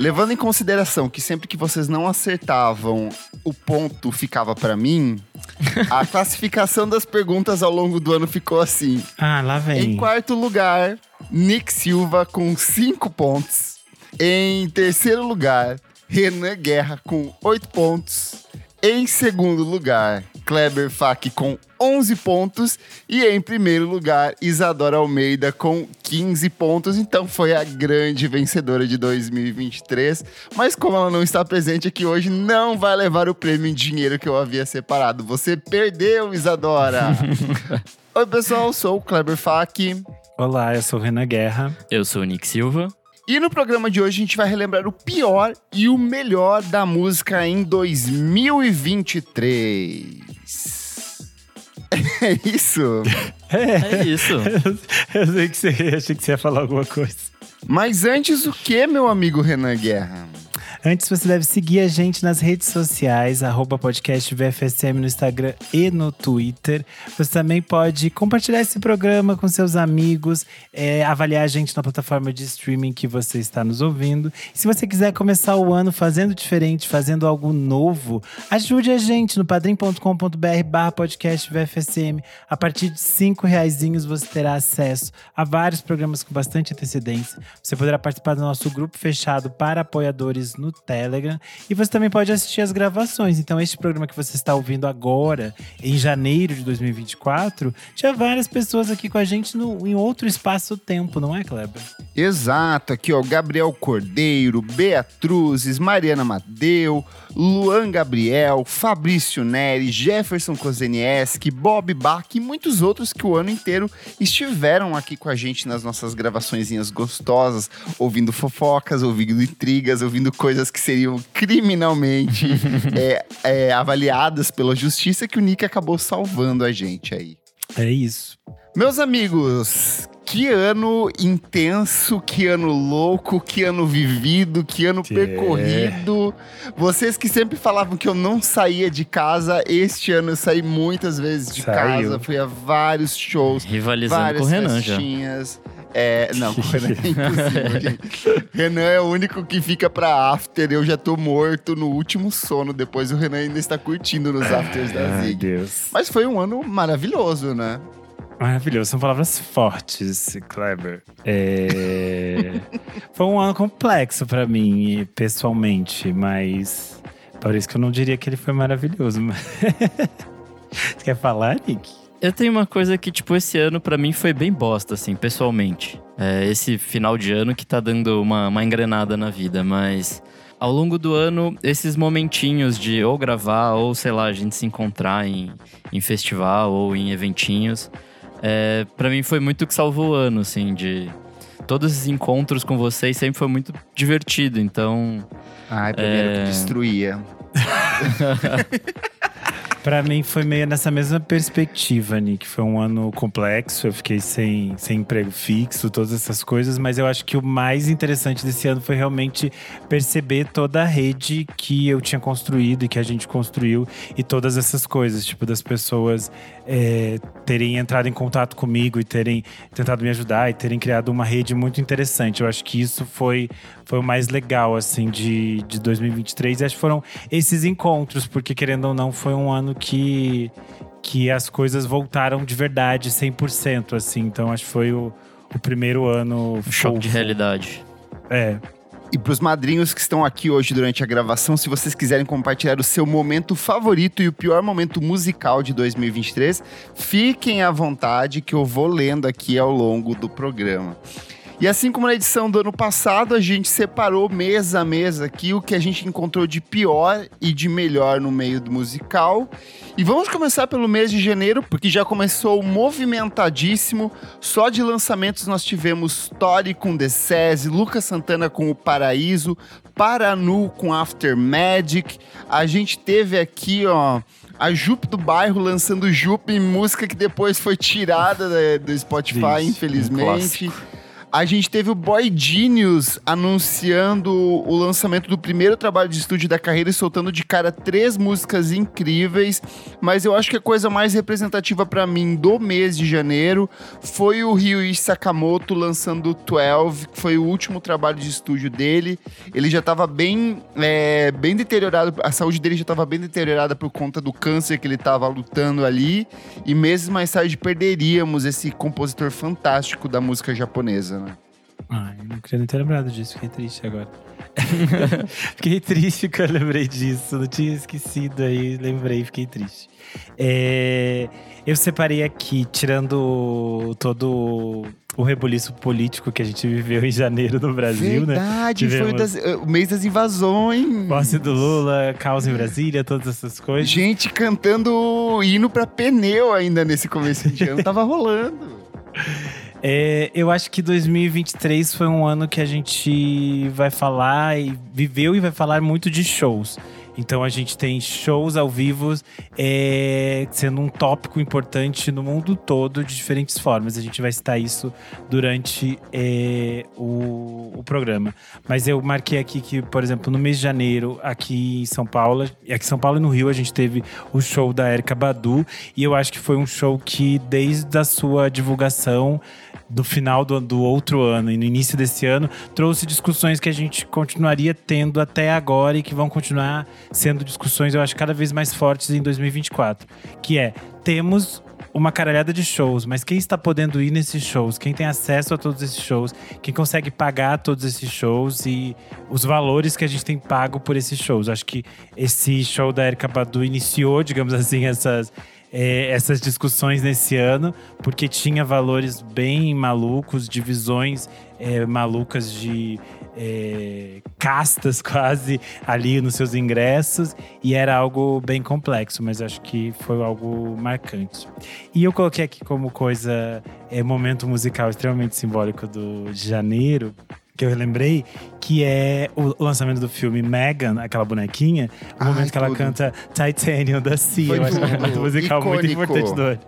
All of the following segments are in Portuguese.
Levando em consideração que sempre que vocês não acertavam, o ponto ficava para mim, a classificação das perguntas ao longo do ano ficou assim. Ah, lá vem. Em quarto lugar, Nick Silva com 5 pontos. Em terceiro lugar, Renan Guerra com 8 pontos. Em segundo lugar, Kleber Fak com 11 pontos. E em primeiro lugar, Isadora Almeida com 15 pontos. Então foi a grande vencedora de 2023. Mas como ela não está presente aqui hoje, não vai levar o prêmio em dinheiro que eu havia separado. Você perdeu, Isadora! Oi, pessoal, sou o Kleber Fak. Olá, eu sou o Renan Guerra. Eu sou o Nick Silva. E no programa de hoje a gente vai relembrar o pior e o melhor da música em 2023. É isso? É isso. eu sei que você achei que você ia falar alguma coisa. Mas antes o que, meu amigo Renan Guerra? Antes, você deve seguir a gente nas redes sociais, arroba podcast VFSM no Instagram e no Twitter. Você também pode compartilhar esse programa com seus amigos, é, avaliar a gente na plataforma de streaming que você está nos ouvindo. Se você quiser começar o ano fazendo diferente, fazendo algo novo, ajude a gente no padrim.com.br barra podcast VFSM. A partir de cinco reaisinhos você terá acesso a vários programas com bastante antecedência. Você poderá participar do nosso grupo fechado para apoiadores no Telegram. E você também pode assistir as gravações. Então, este programa que você está ouvindo agora, em janeiro de 2024, tinha várias pessoas aqui com a gente no, em outro espaço-tempo, não é, Kleber? Exato, aqui ó, Gabriel Cordeiro, Beatruzes, Mariana Madeu, Luan Gabriel, Fabrício Neri, Jefferson Kozenieski, Bob Bach e muitos outros que o ano inteiro estiveram aqui com a gente nas nossas gravaçõezinhas gostosas, ouvindo fofocas, ouvindo intrigas, ouvindo coisas que seriam criminalmente é, é, avaliadas pela justiça que o Nick acabou salvando a gente aí. É isso. Meus amigos, que ano intenso, que ano louco, que ano vivido, que ano Que percorrido. Vocês que sempre falavam que eu não saía de casa, este ano eu saí muitas vezes de Saiu. casa, fui a vários shows, Rivalizando várias com o Renan já. festinhas. É, não, com o Renan é impossível, gente. Renan é o único que fica pra after, eu já tô morto no último sono, depois o Renan ainda está curtindo nos afters da Ai, Zig. Deus. Mas foi um ano maravilhoso, né? Maravilhoso, são palavras fortes, Kleber. É... Foi um ano complexo pra mim, pessoalmente, mas por isso que eu não diria que ele foi maravilhoso. Você quer falar, Nick? Eu tenho uma coisa que, tipo, esse ano pra mim foi bem bosta, assim, pessoalmente. É esse final de ano que tá dando uma, uma engrenada na vida, mas ao longo do ano, esses momentinhos de ou gravar, ou sei lá, a gente se encontrar em, em festival ou em eventinhos, é, para mim foi muito o que salvou o ano, assim, de. Todos esses encontros com vocês sempre foi muito divertido, então. Ai, primeiro É. que destruía. Pra mim foi meio nessa mesma perspectiva, Nick. Foi um ano complexo, eu fiquei sem, sem emprego fixo, todas essas coisas, mas eu acho que o mais interessante desse ano foi realmente perceber toda a rede que eu tinha construído e que a gente construiu e todas essas coisas, tipo, das pessoas é, terem entrado em contato comigo e terem tentado me ajudar e terem criado uma rede muito interessante. Eu acho que isso foi, foi o mais legal, assim, de, de 2023. E acho que foram esses encontros, porque querendo ou não, foi um ano que, que as coisas voltaram de verdade, 100%, assim. Então acho que foi o, o primeiro ano. Choque de realidade. É. E para os madrinhos que estão aqui hoje durante a gravação, se vocês quiserem compartilhar o seu momento favorito e o pior momento musical de 2023, fiquem à vontade que eu vou lendo aqui ao longo do programa. E assim como na edição do ano passado, a gente separou mês a mês aqui o que a gente encontrou de pior e de melhor no meio do musical. E vamos começar pelo mês de janeiro, porque já começou movimentadíssimo. Só de lançamentos nós tivemos Tori com The Sese, Lucas Santana com O Paraíso, Paranu com After Magic. A gente teve aqui, ó, a Jupe do Bairro lançando Jupe, música que depois foi tirada da- do Spotify, Isso, um infelizmente. clássico. A gente teve o Boy Genius anunciando o lançamento do primeiro trabalho de estúdio da carreira e soltando de cara três músicas incríveis. Mas eu acho que a coisa mais representativa para mim do mês de janeiro foi o Ryuichi Sakamoto lançando 12, que foi o último trabalho de estúdio dele. Ele já estava bem, é, bem deteriorado, a saúde dele já estava bem deteriorada por conta do câncer que ele estava lutando ali. E meses mais tarde perderíamos esse compositor fantástico da música japonesa? Ai, não queria nem ter lembrado disso, fiquei triste agora. fiquei triste que eu lembrei disso, não tinha esquecido aí, lembrei, fiquei triste. É, eu separei aqui, tirando todo o rebuliço político que a gente viveu em janeiro no Brasil, Verdade, né? foi Tivemos das- eh, o mês das invasões. Posse do Lula, caos em Brasília, todas essas coisas. Gente cantando hino pra pneu ainda nesse começo de ano, tava rolando. É, eu acho que 2023 foi um ano que a gente vai falar e viveu e vai falar muito de shows. Então a gente tem shows ao vivo é, sendo um tópico importante no mundo todo de diferentes formas. A gente vai citar isso durante é, o, o programa. Mas eu marquei aqui que, por exemplo, no mês de janeiro, aqui em São Paulo, aqui em São Paulo e no Rio, a gente teve o show da Erika Badu. E eu acho que foi um show que, desde a sua divulgação, do final do, do outro ano e no início desse ano, trouxe discussões que a gente continuaria tendo até agora e que vão continuar sendo discussões, eu acho, cada vez mais fortes em 2024. Que é, temos uma caralhada de shows, mas quem está podendo ir nesses shows? Quem tem acesso a todos esses shows? Quem consegue pagar todos esses shows e os valores que a gente tem pago por esses shows? Acho que esse show da Erika Badu iniciou, digamos assim, essas é, essas discussões nesse ano, porque tinha valores bem malucos, divisões é, malucas de é, castas quase ali nos seus ingressos, e era algo bem complexo, mas acho que foi algo marcante. E eu coloquei aqui como coisa, é, momento musical extremamente simbólico do, de janeiro, que eu lembrei, que é o lançamento do filme Megan, aquela bonequinha, o Ai, momento que ela tudo. canta Titanium da Cia. Foi Eu acho que é um momento musical muito Icônico. importante do ano.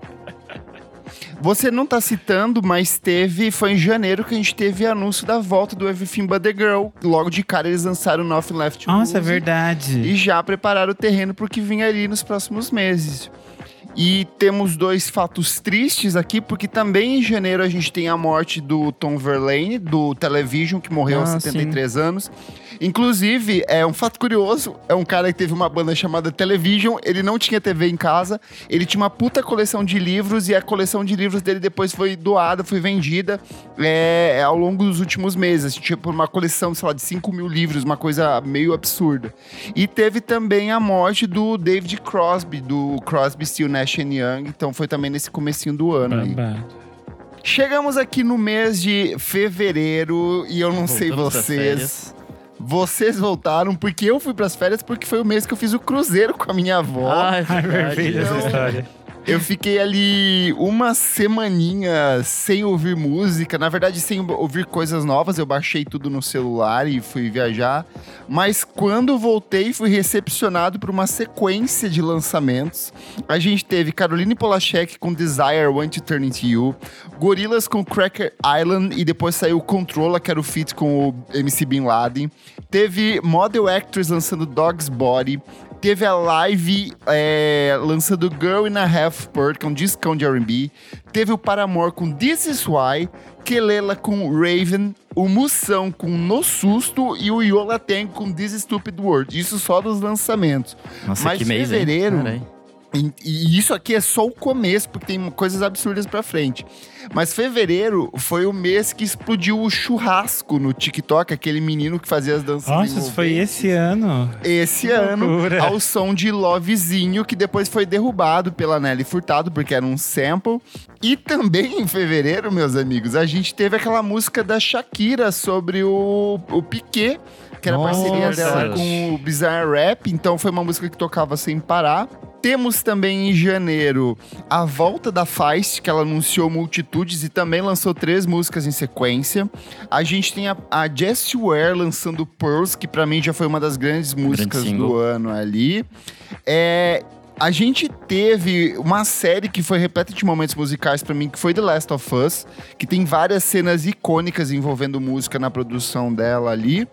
Você não tá citando, mas teve. Foi em janeiro que a gente teve anúncio da volta do Everything But The Girl. Logo de cara eles lançaram Nothing Left to Nossa, é Lose verdade. E já prepararam o terreno pro que vinha ali nos próximos meses. E temos dois fatos tristes aqui, porque também em janeiro a gente tem a morte do Tom Verlaine, do Television, que morreu aos Ah, 73 anos. Inclusive, é um fato curioso, é um cara que teve uma banda chamada Television, ele não tinha TV em casa, ele tinha uma puta coleção de livros e a coleção de livros dele depois foi doada, foi vendida é, ao longo dos últimos meses. Tipo, uma coleção, sei lá, de 5 mil livros, uma coisa meio absurda. E teve também a morte do David Crosby, do Crosby, Still, Nash and Young, então foi também nesse comecinho do ano aí. Chegamos aqui no mês de fevereiro e eu não sei Voltamos das vocês. Vocês voltaram porque eu fui pras férias porque foi o mês que eu fiz o cruzeiro com a minha avó. Ah, é Ai, verdade. perfeita essa história. Eu fiquei ali uma semaninha sem ouvir música, na verdade sem ouvir coisas novas, eu baixei tudo no celular e fui viajar. Mas quando voltei, fui recepcionado por uma sequência de lançamentos. A gente teve Caroline Polachek com Desire, Want to Turn Into You, Gorillaz com Cracker Island e depois saiu Controla, que era o feat com o MC Bin Laden. Teve Model Actress lançando Dog's Body. Teve a Live é, lançando Girl in a Half Bird, que é um discão de R&B. Teve o Paramore com This Is Why. Kelela com Raven. O Mussão com No Susto. E o Yola Ten com This Stupid World. Isso só dos lançamentos. Nossa, Mas que mês, hein? fevereiro- Carai. E, e isso aqui é só o começo, porque tem coisas absurdas pra frente. Mas fevereiro foi o mês que explodiu o churrasco no TikTok, aquele menino que fazia as danças Nossa, isso foi esse ano. Esse Que ano, loucura. ao som de Lovezinho, que depois foi derrubado pela Nelly Furtado, porque era um sample. E também em fevereiro, meus amigos, a gente teve aquela música da Shakira sobre o, o Piquet, que era a Nossa, parceria dela verdade. com o Bizarre Rap, então foi uma música que tocava sem parar. Temos também em janeiro a volta da Feist, que ela anunciou multitudes e também lançou três músicas em sequência. A gente tem a, a Jessie Ware lançando Pearls, que pra mim já foi uma das grandes músicas do ano ali. É, A gente teve uma série que foi repleta de momentos musicais para mim, que foi The Last of Us, que tem várias cenas icônicas envolvendo música na produção dela ali.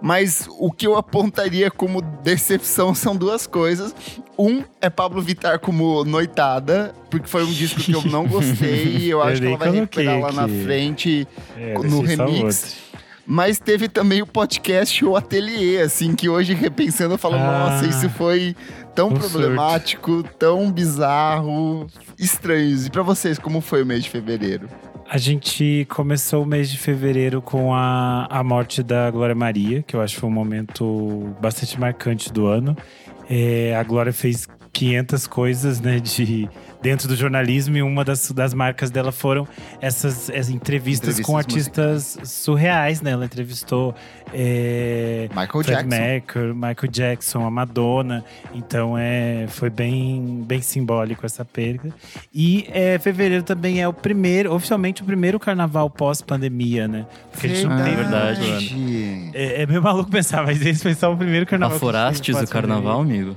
Mas o que eu apontaria como decepção são duas coisas. Um é Pablo Vittar como noitada, porque foi um disco que eu não gostei e eu acho que ela vai recuperar lá na frente é, no remix. Mas teve também o podcast O Ateliê, assim, que hoje repensando eu falo, ah, nossa, isso foi tão um problemático, surto. tão bizarro, estranho. E para vocês, como foi o mês de fevereiro? A gente começou o mês de fevereiro com a, a morte da Glória Maria, que eu acho que foi um momento bastante marcante do ano. É, a Glória fez 500 coisas, né, de dentro do jornalismo e uma das, das marcas dela foram essas, essas entrevistas, entrevistas, com artistas musicais. surreais, né? Ela entrevistou é, Michael Fred Jackson. Mercury, Michael Jackson, a Madonna. Então é, foi bem, bem simbólico essa perda. E é, fevereiro também é o primeiro, oficialmente o primeiro carnaval pós-pandemia, né? Porque a gente não tem verdade. É, é meio maluco pensar, mas esse foi só o primeiro carnaval. Aforastes o carnaval, amigo?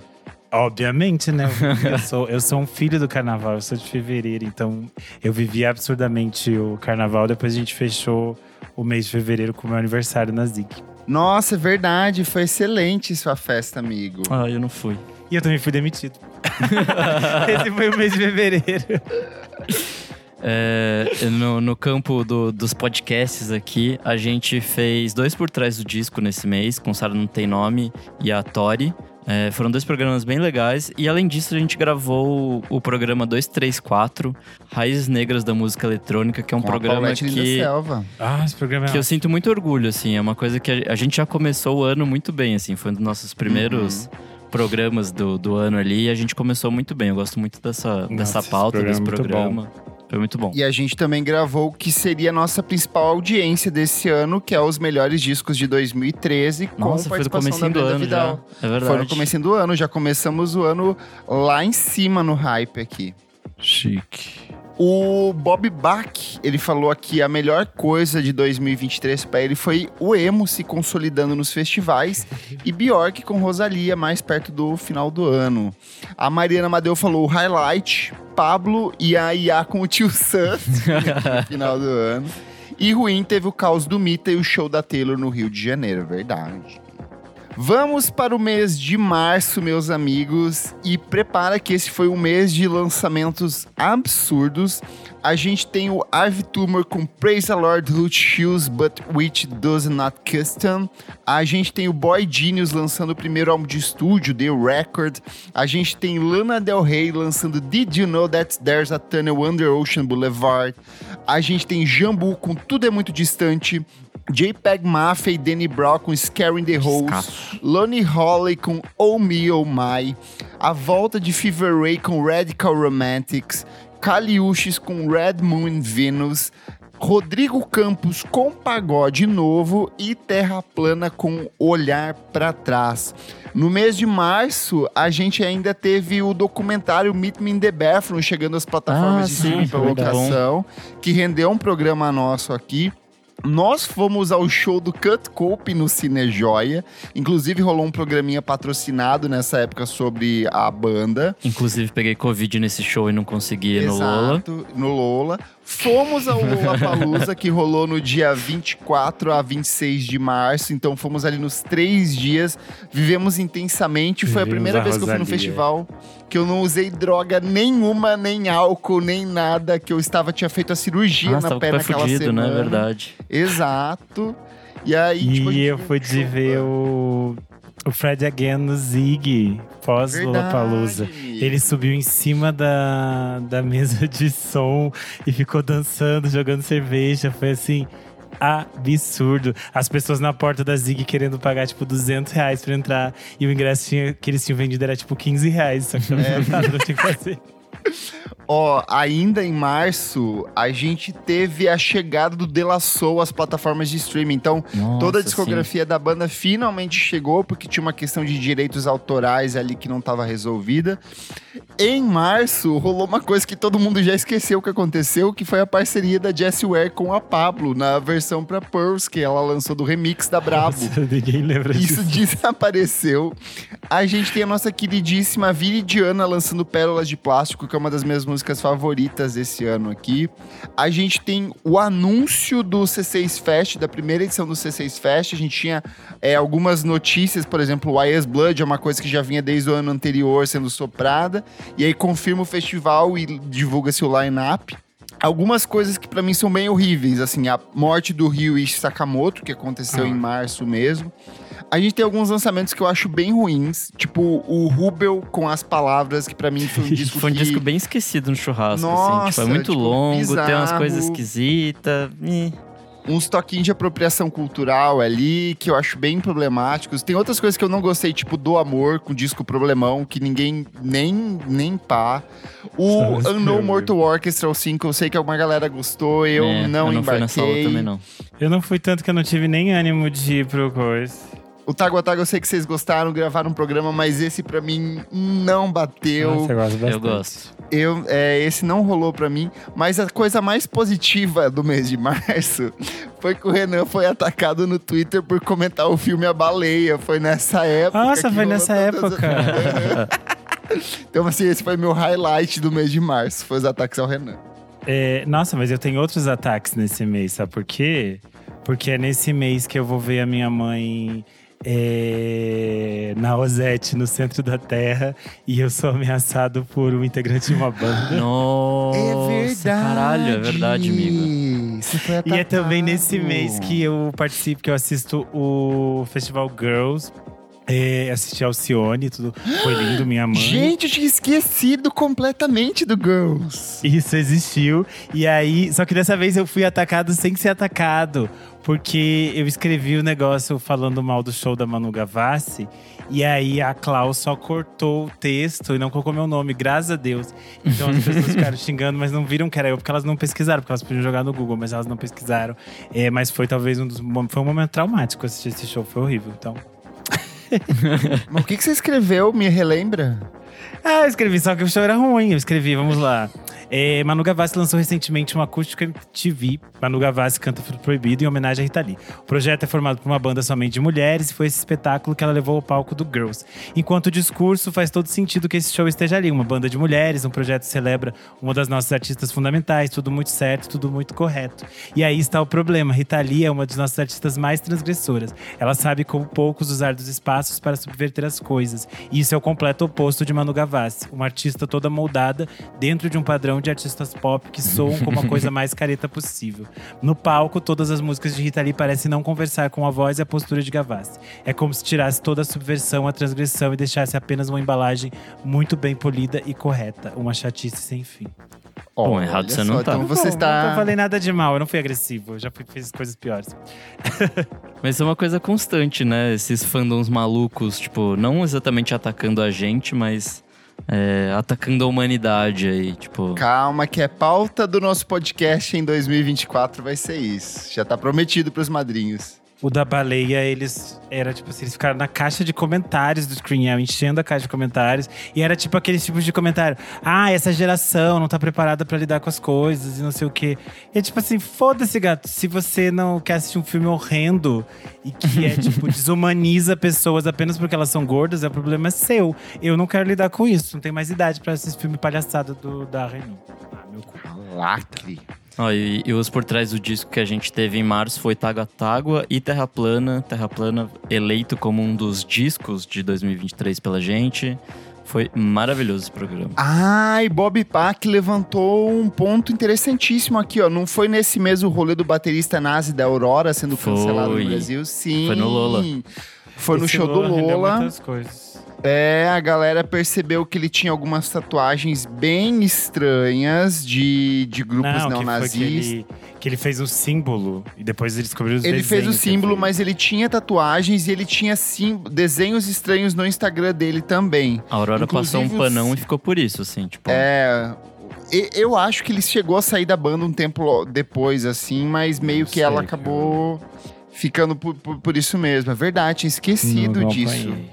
Obviamente, né? Eu sou, eu sou um filho do carnaval, eu sou de fevereiro, então eu vivi absurdamente o carnaval. Depois a gente fechou o mês de fevereiro com o meu aniversário na Zig. Nossa, é verdade. Foi excelente sua festa, amigo. Ah, eu não fui. E eu também fui demitido. Esse foi o mês de fevereiro. É, no, no, campo do, dos podcasts aqui, a gente fez dois por trás do disco nesse mês, com Sara Não Tem Nome e a Tori. É, foram dois programas bem legais. E além disso, a gente gravou o, o programa 234, Raízes Negras da Música Eletrônica, que é um Com programa que. Ah, esse programa é Que eu sinto muito orgulho, assim. É uma coisa que a, a gente já começou o ano muito bem, assim. Foi um dos nossos primeiros. Uhum. Programas do, do ano ali e a gente começou muito bem. Eu gosto muito dessa, Nossa, dessa pauta, desse programa. Foi muito bom. E a gente também gravou o que seria a nossa principal audiência desse ano, que é os melhores discos de 2013, Nossa, com participação da Brenda Vidal. Já. É verdade. Foi no começo do ano, já começamos o ano lá em cima no hype aqui. Chique. O Bob Bach, ele falou aqui a melhor coisa de 2023 para ele foi o emo se consolidando nos festivais e Bjork com Rosalia mais perto do final do ano. A Mariana Madeu falou o highlight, Pablo e a Ia com o tio Sam no final do ano. E Ruim teve o caos do Mita e o show da Taylor no Rio de Janeiro, verdade. Vamos para o mês de março, meus amigos, e prepara que esse foi um mês de lançamentos absurdos. A gente tem o Ivy Tumor com Praise the Lord Who Shoes But Which Does Not Custom. A gente tem o Boy Genius lançando o primeiro álbum de estúdio, The Record. A gente tem Lana Del Rey lançando Did You Know That There's a Tunnel Under Ocean Boulevard. A gente tem Jambu com Tudo é Muito Distante. JPEG Mafia e Danny Brown com Scaring the Holes, Lonnie Holly com Oh Me Oh My, a volta de Fever Ray com Radical Romantics, Caliuches com Red Moon Venus, Rodrigo Campos com Pagode Novo. E Terra Plana com Olhar para Trás. No mês de março, a gente ainda teve o documentário Meet Me in the Bathroom chegando às plataformas ah, de streaming para locação, que rendeu um programa nosso aqui. Nós fomos ao show do Cut Cope no Cine Joia. Inclusive, rolou um programinha patrocinado nessa época sobre a banda. Inclusive, peguei Covid nesse show e não consegui ir no Lola. no Lola. Fomos ao Lollapalooza, que rolou no dia 24 a 26 de março. Então, fomos ali nos três dias. Vivemos intensamente. Foi a primeira a vez que eu fui no festival que eu não usei droga nenhuma, nem álcool, nem nada. Que eu estava, tinha feito a cirurgia ah, na perna naquela fudido, né? semana. né? Verdade. Exato. E aí, e tipo, eu fui de ver o o Fred Again no Zig, pós Lollapalooza. Ele subiu em cima da, da mesa de som e ficou dançando, jogando cerveja. Foi assim, absurdo. As pessoas na porta da Zig querendo pagar, tipo, 200 reais pra entrar. E o ingresso tinha, que eles tinham vendido era, tipo, 15 reais. Só que é. não tinha que fazer. Ó, ainda em março, a gente teve a chegada do De La Soul às plataformas de streaming. Então, Nossa, toda a sim. discografia da banda finalmente chegou, porque tinha uma questão de direitos autorais ali que não estava resolvida. Em março, rolou uma coisa que todo mundo já esqueceu que aconteceu, que foi a parceria da Jessie Ware com a Pablo, na versão pra Pearls, que ela lançou do remix da Brabo. Ninguém lembra Isso disso. desapareceu. A gente tem a nossa queridíssima Viridiana lançando Pérolas de Plástico, que é uma das minhas músicas favoritas desse ano aqui. A gente tem o anúncio do C6 Fest, da primeira edição do C6 Fest. A gente tinha é, algumas notícias, por exemplo, o IS Blood é uma coisa que já vinha desde o ano anterior sendo soprada. E aí confirma o festival e divulga-se o line-up. Algumas coisas que pra mim são bem horríveis, assim, a morte do Ryuichi Sakamoto, que aconteceu Ah. em março mesmo. A gente tem alguns lançamentos que eu acho bem ruins, tipo o Rubel com as palavras, que pra mim foi um disco Foi um que... disco bem esquecido no churrasco, assim. Nossa, Tipo, é muito tipo, longo, tem umas bizarro. coisas esquisitas. Ih. uns toquinhos de apropriação cultural ali, que eu acho bem problemáticos. Tem outras coisas que eu não gostei, tipo Do Amor, com disco problemão, que ninguém nem, nem pá. O Estava Unknown. Mortal Orchestra, o 5, eu sei que alguma galera gostou, eu É, não eu não fui embarquei. nessa aula também, não. Eu não fui tanto que eu não tive nem ânimo de ir pro coisa. O Tago a Tago, eu sei que vocês gostaram, gravaram um programa, mas esse pra mim não bateu. Nossa, eu gosto bastante. Eu gosto. Eu, é, esse não rolou pra mim, mas a coisa mais positiva do mês de março foi que o Renan foi atacado no Twitter por comentar o filme A Baleia. Foi nessa época. Nossa, foi nessa época. então, assim, esse foi meu highlight do mês de março, foi os ataques ao Renan. É, nossa, mas eu tenho outros ataques nesse mês, sabe por quê? Porque é nesse mês que eu vou ver a minha mãe é, na Osete, no centro da Terra, e eu sou ameaçado por um integrante de uma banda. Nossa, é verdade. caralho, é verdade, amigo. E é também nesse mês que eu participo, que eu assisto o Festival Girls. É, assisti Alcione, tudo foi lindo, minha mãe. Gente, eu tinha esquecido completamente do Girls. Isso existiu. E aí, só que dessa vez eu fui atacado sem ser atacado. Porque eu escrevi o negócio falando mal do show da Manu Gavassi. E aí a Klaus só cortou o texto e não colocou meu nome, graças a Deus. Então as pessoas ficaram xingando, mas não viram que era eu, porque elas não pesquisaram, porque elas podiam jogar no Google, mas elas não pesquisaram. É, mas foi talvez um dos. Foi um momento traumático assistir esse show, foi horrível. Então. Mas o que, que você escreveu? Me relembra? Ah, eu escrevi, só que o show era ruim. Eu escrevi, vamos lá. É, Manu Gavassi lançou recentemente um acústico MTV. Manu Gavassi canta Fruto Proibido em homenagem a Rita Lee. O projeto é formado por uma banda somente de mulheres e foi esse espetáculo que ela levou ao palco do Girls. Enquanto o discurso faz todo sentido que esse show esteja ali. Uma banda de mulheres, um projeto que celebra uma das nossas artistas fundamentais, tudo muito certo, tudo muito correto. E aí está o problema. Rita Lee é uma das nossas artistas mais transgressoras. Ela sabe como poucos usar dos espaços para subverter as coisas. E isso é o completo oposto de Manu Gavassi, uma artista toda moldada dentro de um padrão de artistas pop que soam como a coisa mais careta possível. No palco, todas as músicas de Rita Lee parecem não conversar com a voz e a postura de Gavassi. É como se tirasse toda a subversão, a transgressão e deixasse apenas uma embalagem muito bem polida e correta. Uma chatice sem fim. Bom, Olha errado você só, não tá. Então você Não, está. Não falei nada de mal, eu não fui agressivo, eu já fui, fiz coisas piores. Mas é uma coisa constante, né? Esses fandoms malucos, tipo, não exatamente atacando a gente, mas é, atacando a humanidade aí, tipo. Calma, que é pauta do nosso podcast em 2024 vai ser isso. Já tá prometido pros madrinhos. O da baleia, eles. Era tipo assim, eles ficaram na caixa de comentários do Screen enchendo a caixa de comentários. E era tipo aqueles tipos de comentário. Ah, essa geração não tá preparada pra lidar com as coisas e não sei o quê. E é tipo assim, foda-se, gato. Se você não quer assistir um filme horrendo e que é, tipo, desumaniza pessoas apenas porque elas são gordas, é o problema é seu. Eu não quero lidar com isso. Não tenho mais idade pra assistir filme palhaçada do, da Renault. Ah, meu cu. Lacre. Ó, e, e os por trás do disco que a gente teve em março foi Tágua Tágua e Terra Plana. Terra Plana eleito como um dos discos de 2023 pela gente. Foi maravilhoso esse programa. Ai, Bob Pack levantou um ponto interessantíssimo aqui, ó. Não foi nesse mesmo rolê do baterista nazi da Aurora sendo Foi. cancelado no Brasil? Sim. Foi no Lola. Foi no Esse show do rendeu Lola. muitas coisas. É, a galera percebeu que ele tinha algumas tatuagens bem estranhas de, de grupos Não, que que que ele fez um símbolo e depois ele descobriu os Ele fez o símbolo, mas ele tinha tatuagens e ele tinha sim, desenhos estranhos no Instagram dele também. A Aurora passou um Inclusive, panão e ficou por isso, assim, tipo. É. eu acho que ele chegou a sair da banda um tempo depois, assim, mas meio que ela acabou ficando por, por, por isso mesmo. É verdade, tinha esquecido Não- não disso. acompanhei.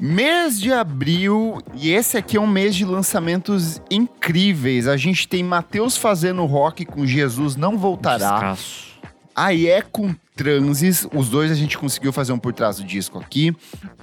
Mês de abril, e esse aqui é um mês de lançamentos incríveis. A gente tem Matheus fazendo rock com Jesus Não Voltará. Descasso. Aí é com Transes, os dois a gente conseguiu fazer um por trás do disco aqui.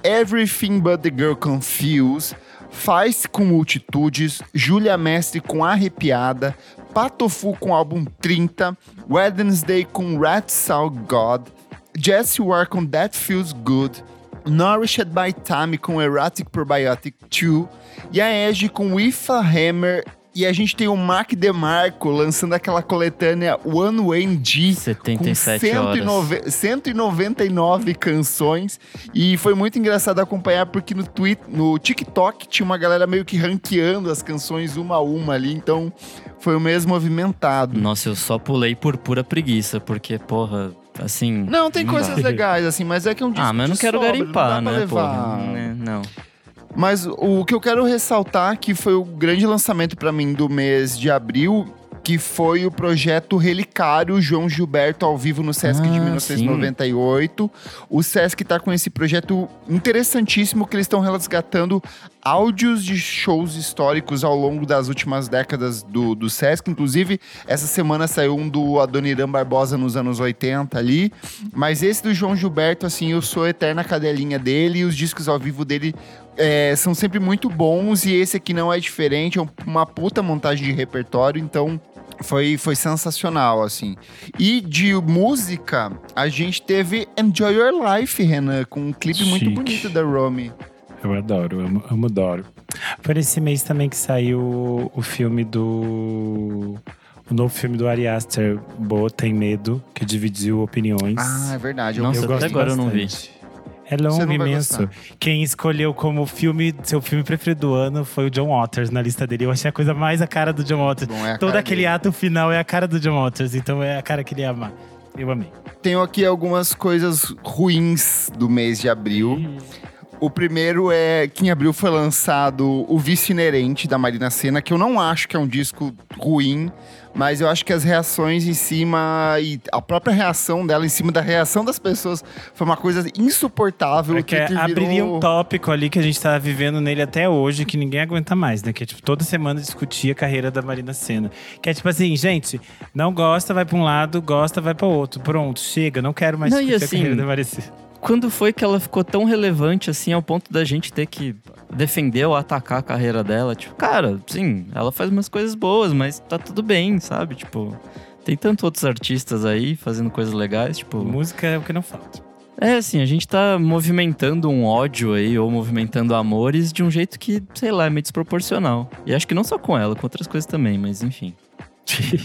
Everything But The Girl Confused, Faz com Multitudes, Júlia Mestre com Arrepiada, Patofu com álbum 30, Wednesday com Rat Soul God, Jesse Ware com That Feels Good, Nourished by Time com Erotic Probiotic 2 e a Edge com With a Hammer. E a gente tem o Mark DeMarco lançando aquela coletânea One Way G 77 com horas. 109 199 canções. E foi muito engraçado acompanhar porque no, Twitter, no TikTok tinha uma galera meio que ranqueando as canções uma a uma ali. Então foi o mesmo movimentado. Nossa, eu só pulei por pura preguiça, porque, porra, assim. Não, tem Não coisas dá. legais, assim, mas é que é um disco Ah, mas eu não quero sobra, garimpar, não né, porra? Né, Não. Mas o que eu quero ressaltar que foi o grande lançamento pra mim do mês de abril, que foi o projeto Relicário João Gilberto ao vivo no Sesc de Ah, 1998. O Sesc tá com esse projeto interessantíssimo que eles estão resgatando áudios de shows históricos ao longo das últimas décadas do, do Sesc. Inclusive, essa semana saiu um do Adoniran Barbosa nos anos 80 ali. Mas esse do João Gilberto, assim, eu sou eterna cadelinha dele e os discos ao vivo dele é, são sempre muito bons e esse aqui não é diferente, é um- uma puta montagem de repertório, então foi, foi sensacional, assim. E de música, a gente teve Enjoy Your Life, Renan, com um clipe muito Chique. bonito da Romy. Eu adoro, amo, amo, adoro. Foi nesse mês também que saiu o filme do. O novo filme do Ari Aster, Bo Tem Medo, que dividiu opiniões. Ah, é verdade. eu- Nossa, eu até gosto agora eu não vi. É longo, imenso. Quem escolheu como filme, seu filme preferido do ano foi o John Waters na lista dele. Eu achei a coisa mais a cara do John Waters. Bom, é Todo aquele dele. ato final é a cara do John Waters, então é a cara que ele ia amar. Eu amei. Tenho aqui algumas coisas ruins do mês de abril. O primeiro é que em abril foi lançado O Vício Inerente da Marina Senna, que eu não acho que é um disco ruim, mas eu acho que as reações em cima e a própria reação dela em cima da reação das pessoas foi uma coisa insuportável. Porque que virou- abriria um tópico ali que a gente tá vivendo nele até hoje, que ninguém aguenta mais, né? Que é tipo, toda semana discutir a carreira da Marina Senna. Que é tipo assim, gente, não gosta, vai pra um lado, gosta, vai pra outro. Pronto, chega, não quero mais Não, discutir assim, a carreira da Marina Senna. Quando foi que ela ficou tão relevante assim ao ponto da gente ter que defender ou atacar a carreira dela? Tipo, cara, sim, ela faz umas coisas boas, mas tá tudo bem, sabe? Tipo, tem tantos outros artistas aí fazendo coisas legais, tipo. Música é o que não falta. É, assim, a gente tá movimentando um ódio aí, ou movimentando amores de um jeito que, sei lá, é meio desproporcional. E acho que não só com ela, com outras coisas também, mas enfim.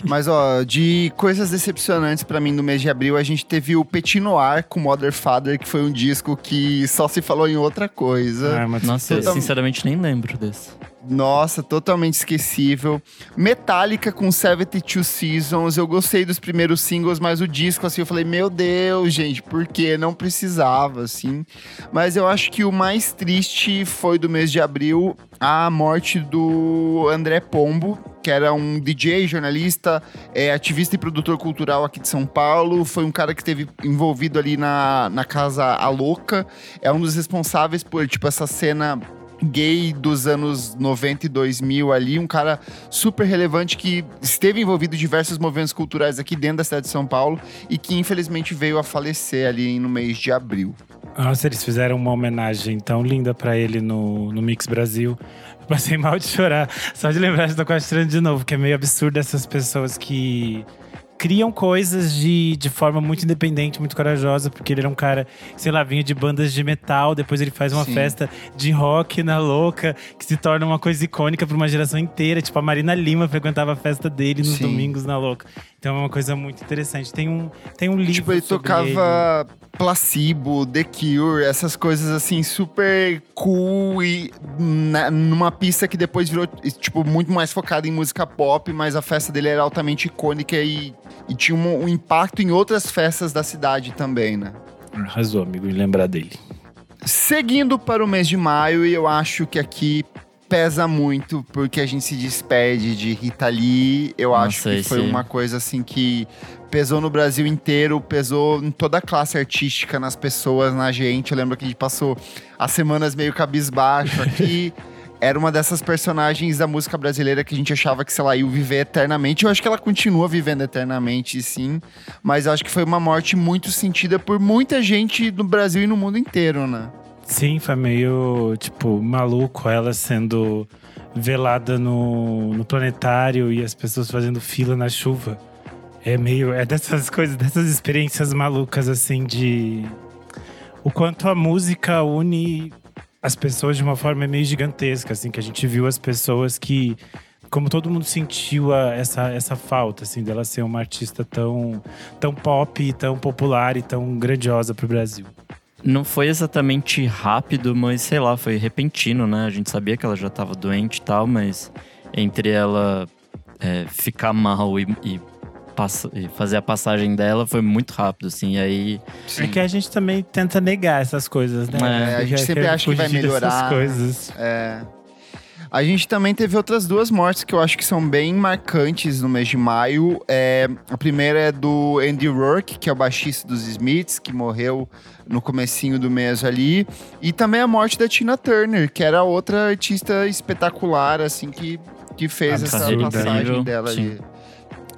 Mas, ó, de coisas decepcionantes pra mim no mês de abril, a gente teve o Petit Noir com Mother Father, que foi um disco que só se falou em outra coisa. Ah, mas Nossa, eu sinceramente nem lembro desse. Nossa, totalmente esquecível. Metallica com 72 Seasons. Eu gostei dos primeiros singles, mas o disco, assim, eu falei, meu Deus, gente, por quê? Não precisava, assim. Mas eu acho que o mais triste foi do mês de abril a morte do André Pombo, que era um DJ, jornalista, é, ativista e produtor cultural aqui de São Paulo. Foi um cara que esteve envolvido ali na, na Casa A Louca. É um dos responsáveis por, tipo, essa cena gay dos anos 90 e 2000 ali, um cara super relevante que esteve envolvido em diversos movimentos culturais aqui dentro da cidade de São Paulo e que infelizmente veio a falecer ali no mês de abril. Nossa, eles fizeram uma homenagem tão linda pra ele no, no Mix Brasil. Eu Passei mal de chorar. Só de lembrar de Tô Estrando de novo, que é meio absurdo essas pessoas que criam coisas de, de forma muito independente, muito corajosa, porque ele era um cara, sei lá, vinha de bandas de metal, depois ele faz uma Sim. festa de rock na louca, que se torna uma coisa icônica pra uma geração inteira. Tipo, a Marina Lima frequentava a festa dele nos Sim. domingos na louca. Então é uma coisa muito interessante. Tem um, tem um livro Tipo, ele sobre tocava Placebo, The Cure, essas coisas assim super cool e na- numa pista que depois virou tipo muito mais focada em música pop, mas a festa dele era altamente icônica e, e tinha um, um impacto em outras festas da cidade também, né? Arrasou, amigo, em lembrar dele. Seguindo para o mês de maio, e eu acho que aqui pesa muito porque a gente se despede de Rita Lee. Eu Nossa, acho que foi uma coisa assim que pesou no Brasil inteiro, pesou em toda a classe artística, nas pessoas, na gente. Eu lembro que a gente passou as semanas meio cabisbaixo aqui. Era uma dessas personagens da música brasileira que a gente achava que, sei lá, ia viver eternamente. Eu acho que ela continua vivendo eternamente, sim. Mas eu acho que foi uma morte muito sentida por muita gente no Brasil e no mundo inteiro, né? Sim, foi meio, tipo, maluco ela sendo velada no, no planetário e as pessoas fazendo fila na chuva. É meio. É dessas coisas, dessas experiências malucas, assim, de. O quanto a música une as pessoas de uma forma meio gigantesca, assim, que a gente viu as pessoas que. Como todo mundo sentiu a- essa, essa falta, assim, dela ser uma artista tão, tão pop, tão popular e tão grandiosa pro Brasil. Não foi exatamente rápido, mas sei lá, foi repentino, né? A gente sabia que ela já tava doente e tal, mas entre ela é, ficar mal e, e passa- e fazer a passagem dela foi muito rápido, assim. E aí. É que a gente também tenta negar essas coisas, né? É, a gente sempre acha que vai fugir dessas melhorar. coisas. É. A gente também teve outras duas mortes que eu acho que são bem marcantes no mês de maio. É, a primeira é do Andy Rourke, que é o baixista dos Smiths, que morreu no comecinho do mês ali. E também a morte da Tina Turner, que era outra artista espetacular, assim, que, que fez essa passagem dela sim. ali.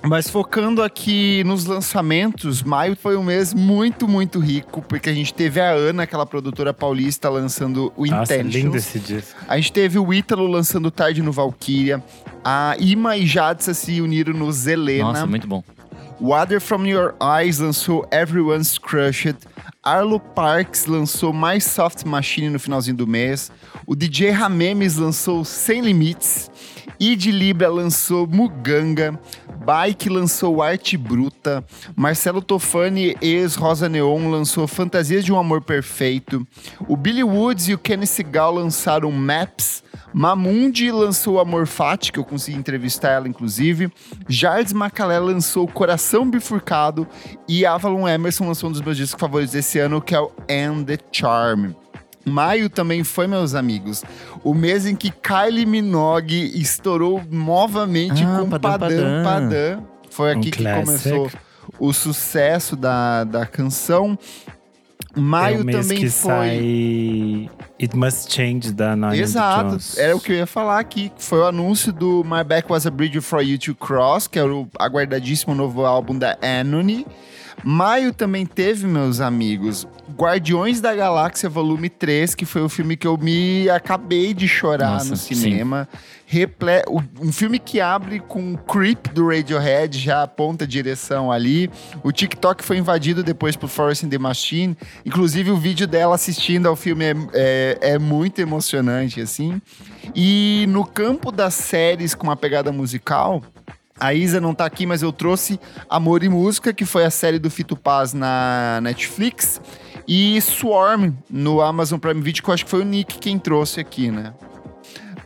Mas focando aqui nos lançamentos, maio foi um mês muito, muito rico, porque a gente teve a Ana, aquela produtora paulista, lançando o Nossa, Intentions. lindo esse disco. A gente teve o Ítalo lançando Tarde no Valkyria. A Ima e Jadsa se uniram no Zelena. Nossa, muito bom. Water From Your Eyes lançou Everyone's Crushed. Arlo Parks lançou Mais Soft Machine no finalzinho do mês. O DJ Ramemes lançou Sem Limites. Id Libra lançou Muganga. Bike lançou Arte Bruta. Marcelo Tofani, ex-Rosa Neon, lançou Fantasias de um Amor Perfeito. O Billy Woods e o Kenny Segal lançaram Maps. Mamundi lançou Amor Fati, que eu consegui entrevistar ela, inclusive. Jardes Macalé lançou Coração Bifurcado. E Avalon Emerson lançou um dos meus discos favoritos desse ano, que é o And the Charm. Maio também foi, meus amigos, o mês em que Kylie Minogue estourou novamente Ah, com Padam Padam Padam. Foi aqui Um que classic. começou o sucesso da, da canção. Maio é o mês também que foi. sai It Must Change da Nine Exato, Jones. era o que eu ia falar aqui. Foi o anúncio do My Back Was a Bridge for You to Cross, que é o aguardadíssimo novo álbum da Anony. Maio também teve, meus amigos, Guardiões da Galáxia Volume 3, que foi o filme que eu me acabei de chorar Nossa, no cinema. Reple... o- Um filme que abre com Creep do Radiohead, já aponta a direção ali. O TikTok foi invadido depois por Forest in the Machine. Inclusive, o vídeo dela assistindo ao filme é, é, é muito emocionante, assim. E no campo das séries com uma pegada musical, a Isa não tá aqui, mas eu trouxe Amor e Música, que foi a série do Fito Paz na Netflix. E Swarm no Amazon Prime Video, que eu acho que foi o Nick quem trouxe aqui, né?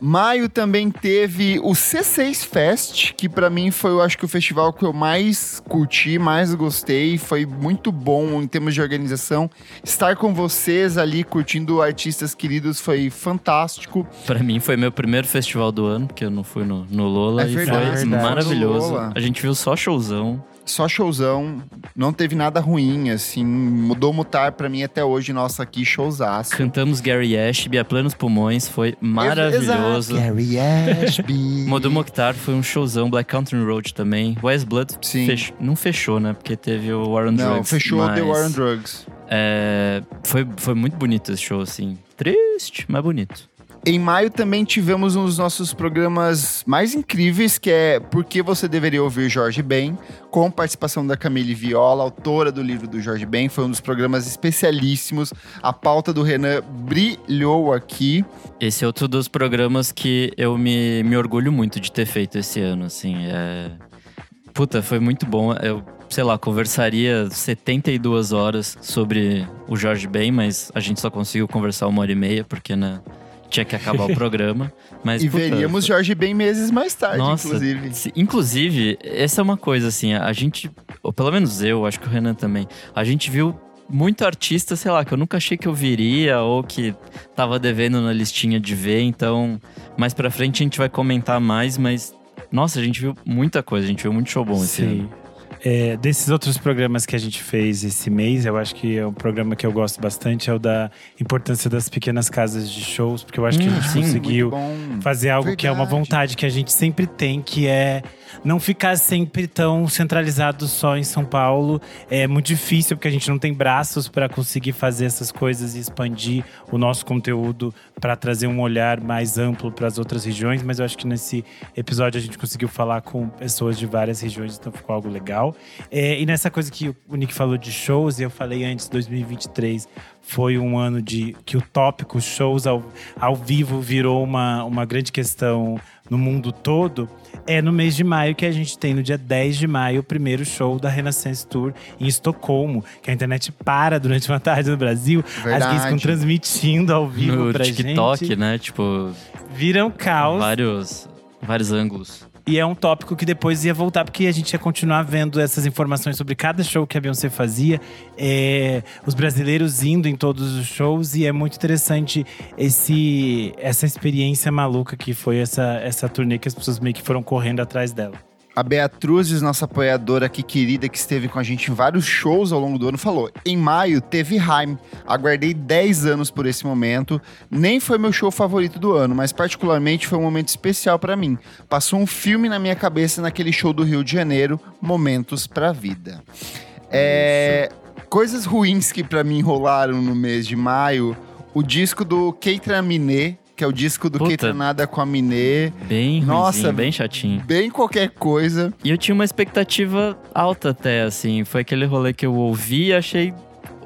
Maio também teve o C6 Fest, que pra mim foi, eu acho que o festival que eu mais curti, mais gostei, foi muito bom em termos de organização. Estar com vocês ali curtindo artistas queridos foi fantástico. Pra mim foi meu primeiro festival do ano, porque eu não fui no, no Lola. É e verdade, foi verdade. maravilhoso. A gente viu só showzão. Só showzão, não teve nada ruim, assim, mudou mutar pra mim até hoje, nossa, que showzaço. Cantamos Gary Ashby a plenos pulmões, foi maravilhoso. Exato. Gary Ashby. Modum Mokhtar foi um showzão, Black Country Road também. West Blood Sim. fech- não fechou, né? Porque teve o War on Não, Drugs. fechou mas, The War on Drugs. é, foi, foi muito bonito esse show, assim. Triste, mas bonito. Em maio também tivemos um dos nossos programas mais incríveis, que é Por que Você Deveria Ouvir Jorge Ben, com participação da Camille Viola, autora do livro do Jorge Ben. Foi um dos programas especialíssimos. A pauta do Renan brilhou aqui. Esse é outro dos programas que eu me, me orgulho muito de ter feito esse ano, assim. É... Puta, foi muito bom. Eu, sei lá, conversaria 72 horas sobre o Jorge Ben, mas a gente só conseguiu conversar uma hora e meia, porque, né, tinha que acabar o programa. Mas, e veríamos foi- Jorge Ben meses mais tarde, Nossa, inclusive. se- inclusive, essa é uma coisa assim, a gente, ou pelo menos eu, acho que o Renan também, a gente viu muito artista, sei lá, que eu nunca achei que eu viria ou que tava devendo na listinha de ver, então mais pra frente a gente vai comentar mais, mas nossa, a gente viu muita coisa, a gente viu muito show bom esse Sim. ano. É, desses outros programas que a gente fez esse mês, eu acho que é um programa que eu gosto bastante, é o da importância das pequenas casas de shows, porque eu acho que a Hum, gente sim, conseguiu fazer algo que é uma Verdade. vontade que a gente sempre tem, que é não ficar sempre tão centralizado só em São Paulo. É muito difícil porque a gente não tem braços para conseguir fazer essas coisas e expandir o nosso conteúdo para trazer um olhar mais amplo para as outras regiões, mas eu acho que nesse episódio a gente conseguiu falar com pessoas de várias regiões, então ficou algo legal. É, e nessa coisa que o Nick falou de shows, e eu falei antes, 2023 foi um ano de que o tópico shows ao, ao vivo virou uma, uma grande questão no mundo todo. É no mês de maio que a gente tem, no dia 10 de maio, o primeiro show da Renaissance Tour em Estocolmo, que a internet para durante uma tarde no Brasil. As gays ficam Verdade. transmitindo ao vivo No pra TikTok, gente. né? Tipo, Viram caos. vários, vários ângulos. E é um tópico que depois ia voltar, porque a gente ia continuar vendo essas informações sobre cada show que a Beyoncé fazia. É, os brasileiros indo em todos os shows. E é muito interessante esse, essa experiência maluca que foi essa, essa turnê que as pessoas meio que foram correndo atrás dela. A Beatruzes, nossa apoiadora aqui querida, que esteve com a gente em vários shows ao longo do ano, falou: em maio teve Haim. Aguardei 10 anos por esse momento. Nem foi meu show favorito do ano, mas particularmente foi um momento especial pra mim. Passou um filme na minha cabeça naquele show do Rio de Janeiro, Momentos pra Vida. É, coisas ruins que pra mim rolaram no mês de maio: o disco do Keitra Miné, que é o disco do Puta. Keitra Nada com a Miné. Bem Nossa, ruimzinho, bem chatinho. Bem qualquer coisa. E eu tinha uma expectativa alta até, assim. Foi aquele rolê que eu ouvi e achei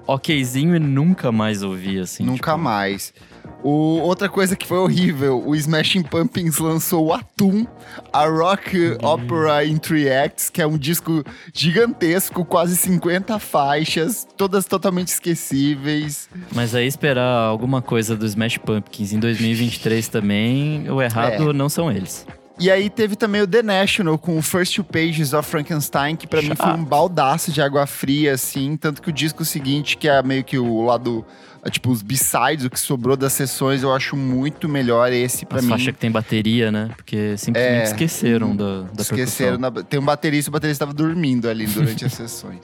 okzinho e nunca mais ouvi, assim. Nunca tipo, mais. O, outra coisa que foi horrível, o Smashing Pumpkins lançou o Atum, a Rock Opera in Three Acts, que é um disco gigantesco, quase 50 faixas, todas totalmente esquecíveis. Mas aí esperar alguma coisa do Smash Pumpkins em 2023 também, o errado É. não são eles. E aí teve também o The National com o First Two Pages of Frankenstein, que pra mim foi um baldaço de água fria, assim. Tanto que o disco seguinte, que é meio que o lado, tipo, os B-sides, o que sobrou das sessões, eu acho muito melhor esse pra As mim. faixas que tem bateria, né? Porque simplesmente É. esqueceram da, da Esqueceram, percussão. na- tem um baterista, o baterista estava dormindo ali durante as sessões.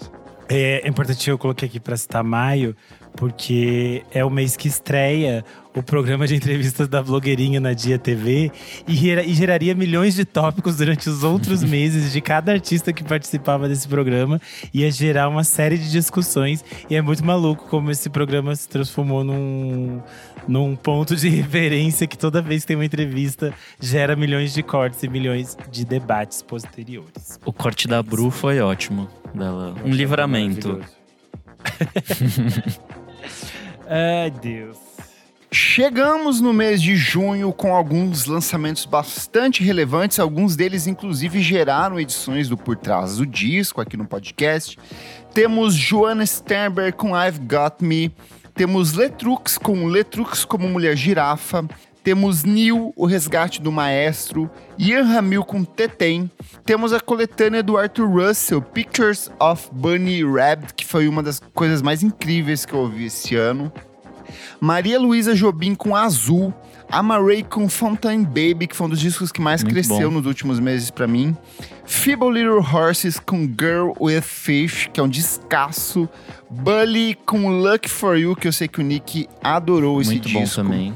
É importante eu coloquei aqui para citar maio, porque é o mês que estreia o programa de entrevistas da blogueirinha na Dia TV e, gera- e geraria milhões de tópicos durante os outros meses de cada artista que participava desse programa. Ia gerar uma série de discussões e é muito maluco como esse programa se transformou num, num ponto de referência que toda vez que tem uma entrevista gera milhões de cortes e milhões de debates posteriores. O corte da Bru foi ótimo. Dela. Um livramento. Ai, Deus. Chegamos no mês de junho com alguns lançamentos bastante relevantes, alguns deles inclusive geraram edições do Por Trás do Disco aqui no podcast. Temos Joanna Sternberg com I've Got Me, temos Letrux com Letrux como Mulher Girafa, temos Neil, o resgate do maestro, Ian Ramil com Tetem, temos a coletânea do Arthur Russell, Pictures of Bunny Rabbit, que foi uma das coisas mais incríveis que eu ouvi esse ano. Maria Luísa Jobim com Azul, Amaray com Fountain Baby, que foi um dos discos que mais Muito cresceu bom. nos últimos meses pra mim. Feeble Little Horses com Girl with Fish, que é um descasso. Bully com Luck for You, que eu sei que o Nick adorou esse Muito bom disco. também.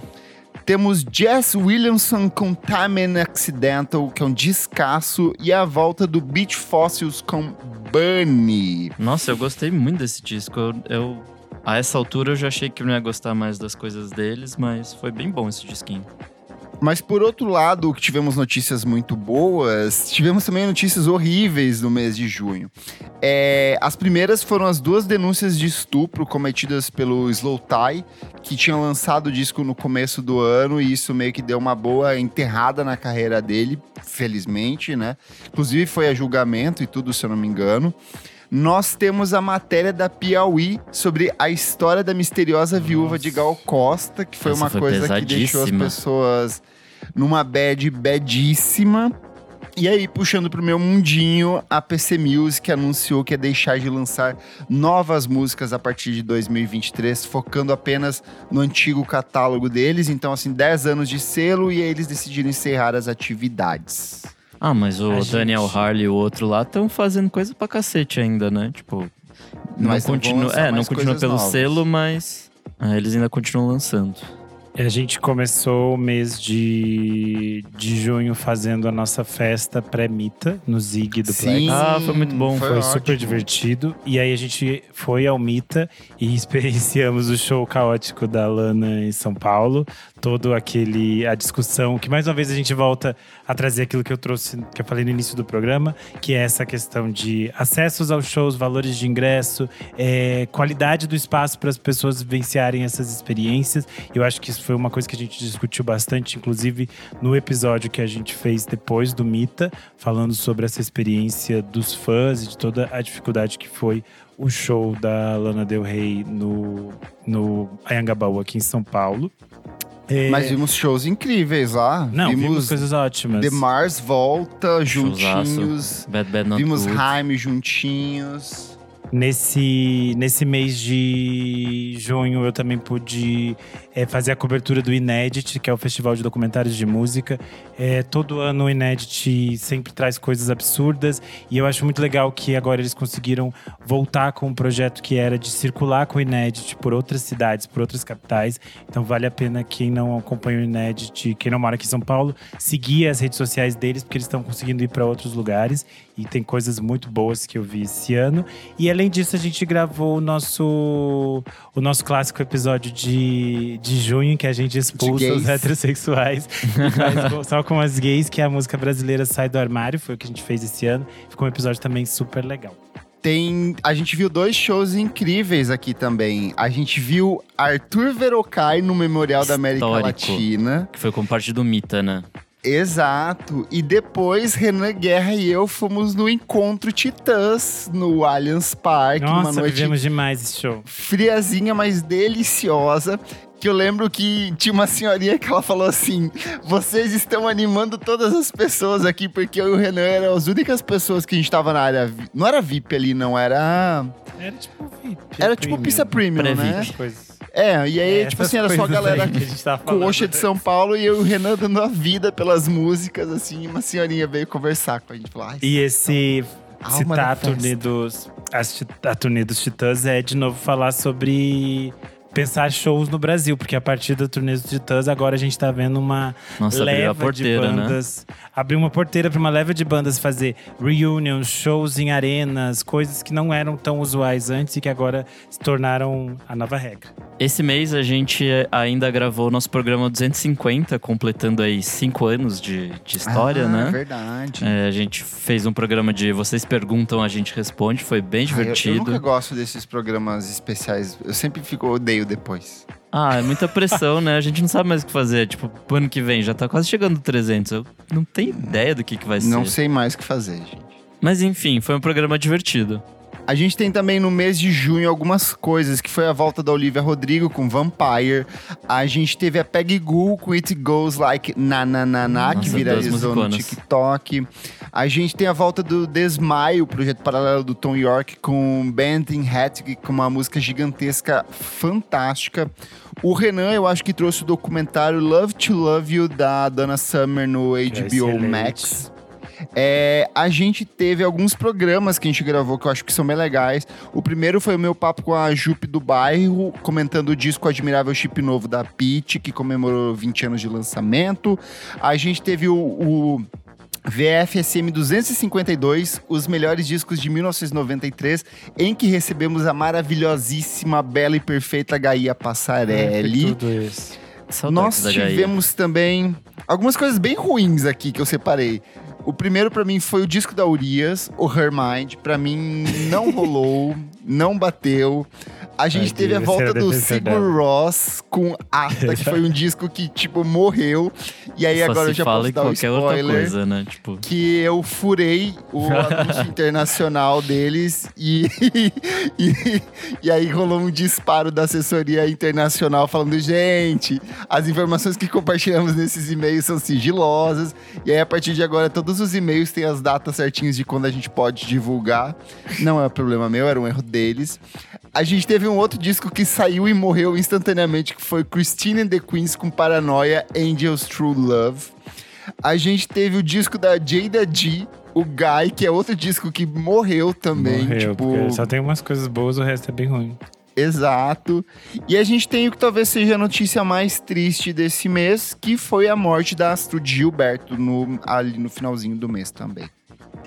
Temos Jess Williamson com Time Accidental, que é um descasso. E a volta do Beach Fossils com Bunny. Nossa, eu gostei muito desse disco. Eu, eu- a essa altura eu já achei que não ia gostar mais das coisas deles, mas foi bem bom esse disquinho. Mas por outro lado, que tivemos notícias muito boas, tivemos também notícias horríveis no mês de junho. É, as primeiras foram as duas denúncias de estupro cometidas pelo Slow Tie, que tinha lançado o disco no começo do ano, e isso meio que deu uma boa enterrada na carreira dele, felizmente, né? Inclusive foi a julgamento e tudo, se eu não me engano. Nós temos a matéria da Piauí sobre a história da misteriosa viúva de Gal Costa, que foi Essa uma foi coisa que deixou as pessoas numa bad badíssima. E aí, puxando pro meu mundinho, a PC Music anunciou que ia deixar de lançar novas músicas a partir de 2023, focando apenas no antigo catálogo deles. Então, assim, 10 anos de selo e aí eles decidiram encerrar as atividades. Ah, mas o A Daniel gente- Harley e o outro lá estão fazendo coisa pra cacete ainda, né? Tipo, não Mas continua, é, não continua pelo novas. selo, mas ah, eles ainda continuam lançando. A gente começou o mês de, de junho fazendo a nossa festa pré-mita no Zig do Sim, Plex. Ah, foi muito bom, Foi super ótimo. divertido. E aí a gente foi ao Mita e experienciamos o show caótico da Lana em São Paulo. Todo aquele. a discussão, que mais uma vez a gente volta a trazer aquilo que eu trouxe, que eu falei no início do programa, que é essa questão de acessos aos shows, valores de ingresso, é, qualidade do espaço para as pessoas vivenciarem essas experiências. Eu acho que isso foi uma coisa que a gente discutiu bastante, inclusive no episódio que a gente fez depois do Mita, falando sobre essa experiência dos fãs e de toda a dificuldade que foi o show da Lana Del Rey no, no Anhangabaú aqui em São Paulo. É, Mas vimos shows incríveis lá. não, vimos, vimos coisas ótimas. The Mars volta Showzaço. juntinhos. Bad Bad Vimos Good. Haim juntinhos. Nesse, nesse mês de junho, eu também pude é, fazer a cobertura do Inédit, que é o Festival de Documentários de Música. É, todo ano o Inédit sempre traz coisas absurdas e eu acho muito legal que agora eles conseguiram voltar com um projeto que era de circular com o Inédit por outras cidades, por outras capitais. Então vale a pena quem não acompanha o Inédit, quem não mora aqui em São Paulo, seguir as redes sociais deles, porque eles estão conseguindo ir para outros lugares e tem coisas muito boas que eu vi esse ano. E além disso, a gente gravou o nosso, o nosso clássico episódio de, de junho, em que a gente expulsa os heterossexuais faz só com as gays, que é a música brasileira Sai do Armário. Foi o que a gente fez esse ano. Ficou um episódio também super legal. Tem, a gente viu dois shows incríveis aqui também. A gente viu Arthur Verocai no Memorial da América Histórico. Latina. Que foi com parte do Mita, né? Exato. E depois Renan Guerra e eu fomos no Encontro Titãs no Allianz Parque, uma Nossa, noite vivemos demais esse show. friazinha, mas deliciosa. Que eu lembro que tinha uma senhorinha que ela falou assim: vocês estão animando todas as pessoas aqui, porque eu e o Renan eram as únicas pessoas que a gente tava na área. Não era VIP ali, não, era. Era tipo VIP. Era tipo pista premium, né? Pré-VIP. É, e aí, É, tipo assim, era só a galera a coxa de São Paulo e eu e o Renan dando a vida pelas músicas, assim, uma senhorinha veio conversar com a gente. Falou, "Ai, E esse Alma citar a turnê, dos, ti- a turnê dos Titãs é de novo falar sobre pensar shows no Brasil, porque a partir da turnê dos Titãs agora a gente tá vendo uma Nossa, abriu a leva porteira, de né? bandas. Abriu uma porteira para uma leva de bandas fazer reunions, shows em arenas, coisas que não eram tão usuais antes e que agora se tornaram a nova regra. Esse mês a gente ainda gravou o nosso programa 250, completando aí cinco anos de, de história, ah, né? verdade. É, a gente fez um programa de Vocês Perguntam, a gente responde, foi bem Ah, eu- divertido. Eu, nunca gosto desses programas especiais. Eu sempre fico odeio depois. Ah, é muita pressão, né? A gente não sabe mais o que fazer. Tipo, ano que vem, já tá quase chegando 300. Eu não tenho ideia do que, que vai Não ser. sei mais o que fazer, gente. Mas enfim, foi um programa divertido. A gente tem também no mês de junho algumas coisas, que foi a volta da Olivia Rodrigo com Vampire. A gente teve a Peggy Goo com It Goes Like Na Na Na Na, que Nossa, viralizou no. TikTok. A gente tem a volta do Desmaio, o projeto paralelo do Tom York, com Benton Hattig, com uma música gigantesca, fantástica. O Renan, eu acho que trouxe o documentário Love to Love You, da Dana Summer no é HBO excelente. Max. É, a gente teve alguns programas que a gente gravou que eu acho que são bem legais. O primeiro foi o meu papo com a Jupe do Bairro, comentando o disco Admirável Chip Novo da Pete, que comemorou 20 anos de lançamento. A gente teve o, o VFSM 252, os melhores discos de 1993, em que recebemos a maravilhosíssima, bela e perfeita Gaia Passarelli. Tudo isso. Saudades Nós tivemos também algumas coisas bem ruins aqui que eu separei. O primeiro pra mim foi o disco da Urias, o Her Mind. Pra mim não rolou, não bateu. A gente teve a volta do Sigur Ross com Ata, que foi um disco que, tipo, morreu. E aí Só agora eu já posso dar outra spoiler. coisa, né? Tipo, Que eu furei o anúncio internacional deles e, e, e aí rolou um disparo da assessoria internacional falando: gente, as informações que compartilhamos nesses e-mails são sigilosas. E aí, a partir de agora, todos os e-mails têm as datas certinhas de quando a gente pode divulgar. Não é problema meu, era um erro deles. A gente teve um outro disco que saiu e morreu instantaneamente, que foi Christine and the Queens com Paranoia, Angels True Love. A gente teve o disco da Jada G, o Guy, que é outro disco que morreu também. Morreu, tipo, só tem umas coisas boas, o resto é bem ruim. Exato. E a gente tem o que talvez seja a notícia mais triste desse mês, que foi a morte da Astro Gilberto no, ali no finalzinho do mês também.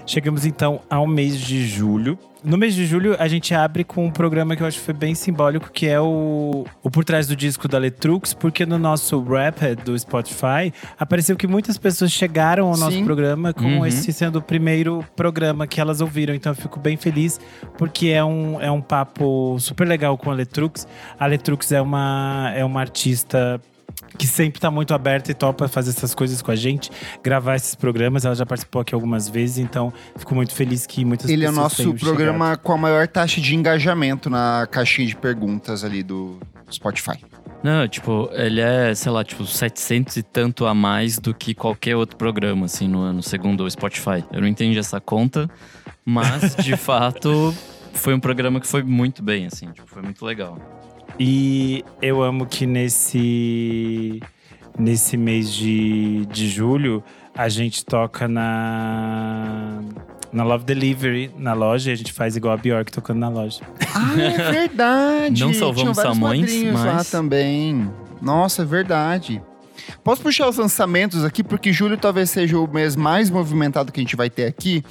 Chegamos então ao mês de julho. No mês de julho, a gente abre com um programa que eu acho que foi bem simbólico, que é o, o Por Trás do Disco da Letrux, porque no nosso Rapid do Spotify, apareceu que muitas pessoas chegaram ao nosso Sim. programa com Uhum. esse sendo o primeiro programa que elas ouviram. Então eu fico bem feliz, porque é um, é um papo super legal com a Letrux. A Letrux é uma, é uma artista que sempre tá muito aberta e topa fazer essas coisas com a gente, gravar esses programas. Ela já participou aqui algumas vezes, então fico muito feliz que muitas Ele é o pessoas nosso programa com a maior taxa de engajamento na caixinha de perguntas ali do Spotify. Não, tipo, ele é, sei lá, tipo, 700 e tanto a mais do que qualquer outro programa, assim, no ano, segundo o Spotify. Eu não entendi essa conta, mas, de fato, foi um programa que foi muito bem, assim, tipo, foi muito legal. E eu amo que nesse, nesse mês de, de julho a gente toca na, na Love Delivery, na loja, e a gente faz igual a Bjork tocando na loja. Ah, é verdade! Não salvamos Samões, quadrinhos lá mas- também. Nossa, é verdade. Posso puxar os lançamentos aqui, porque julho talvez seja o mês mais movimentado que a gente vai ter aqui.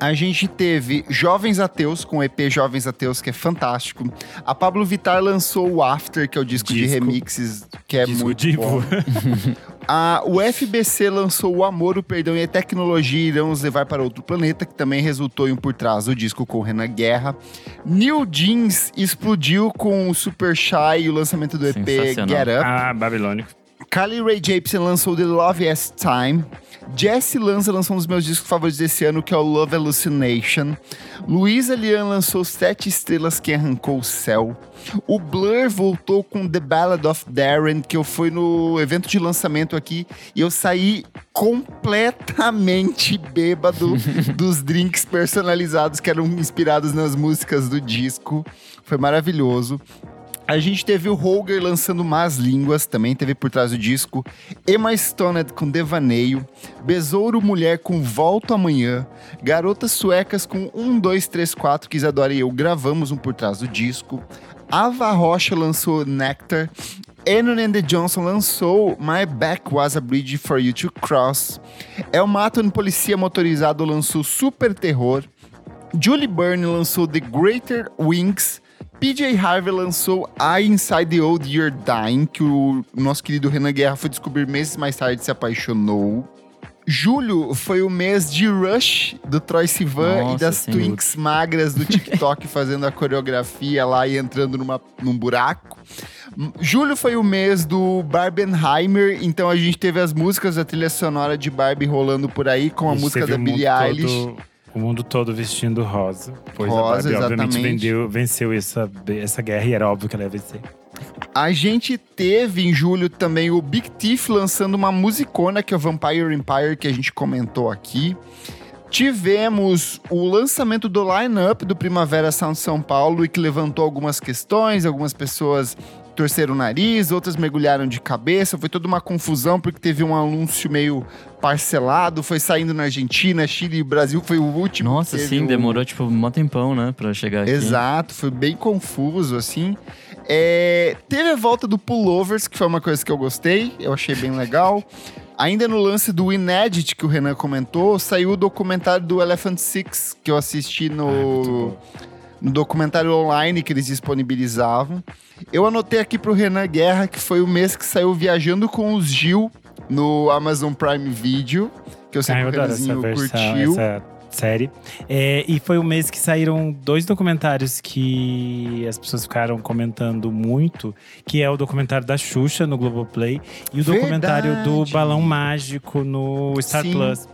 A gente teve Jovens Ateus, com o EP Jovens Ateus, que é fantástico. A Pablo Vittar lançou o After, que é o disco, de Disco. remixes, que é Disco muito divo. bom. A, o FBC lançou O Amor, o Perdão e a Tecnologia Irão nos levar para outro planeta, que também resultou em um por trás do disco com o Renan Guerra. New Jeans explodiu com o Super Shy e o lançamento do EP. Get Up. Ah, Babilônico. Carly Rae Jepsen lançou The Love as Time. Jesse Lanza lançou um dos meus discos favoritos desse ano, que é o Love Hallucination. Luísa Lian lançou Sete Estrelas que Arrancou o Céu. O Blur voltou com The Ballad of Darren, que eu fui no evento de lançamento aqui e eu saí completamente bêbado dos drinks personalizados que eram inspirados nas músicas do disco. Foi maravilhoso. A gente teve o Holger lançando Más Línguas, também teve por trás do disco. Emma Stoned com Devaneio. Besouro Mulher com Volto Amanhã. Garotas Suecas com 1, 2, 3, 4, que Isadora e eu gravamos um por trás do disco. Ava Rocha lançou Nectar. Enon and the Johnson lançou My Back Was a Bridge for You to Cross. El Maton Policia Motorizado lançou Super Terror. Julie Byrne lançou The Greater Wings. PJ Harvey lançou I Inside the Old Year Dying, que o nosso querido Renan Guerra foi descobrir meses mais tarde e se apaixonou. Julho foi o mês de Rush do Troy Sivan e das sem Twinks magras do TikTok fazendo a coreografia lá e entrando numa, num buraco. Julho foi o mês do Barbenheimer, então a gente teve as músicas da trilha sonora de Barbie rolando por aí, com a música da Billie Eilish. todo- o mundo todo vestindo rosa. Pois Rosa, a Barbie, obviamente, vendeu, venceu essa, essa guerra e era óbvio que ela ia vencer. A gente teve em julho também o Big Thief lançando uma musicona que é o Vampire Empire, que a gente comentou aqui. Tivemos o lançamento do line-up do Primavera Sound São Paulo e que levantou algumas questões, algumas pessoas torceram o nariz, outras mergulharam de cabeça, foi toda uma confusão porque teve um anúncio meio parcelado, foi saindo na Argentina, Chile e Brasil foi o último. Nossa, sim, o- demorou, tipo, um tempão, né, pra chegar aqui. Exato, foi bem confuso, assim. É, teve a volta do Pullovers, que foi uma coisa que eu gostei, eu achei bem legal. Ainda no lance do Inédit, que o Renan comentou, saiu o documentário do Elephant Six, que eu assisti Ah, no, bom. No documentário online que eles disponibilizavam. Eu anotei aqui pro Renan Guerra, que foi o mês que saiu Viajando com os Gil no Amazon Prime Video, que eu sei Ah, que o Renanzinho versão. curtiu. Essa série. É, e foi o mês que saíram dois documentários que as pessoas ficaram comentando muito, que é o documentário da Xuxa no Globoplay e o documentário do Verdade. Balão Mágico no Star Sim. Plus.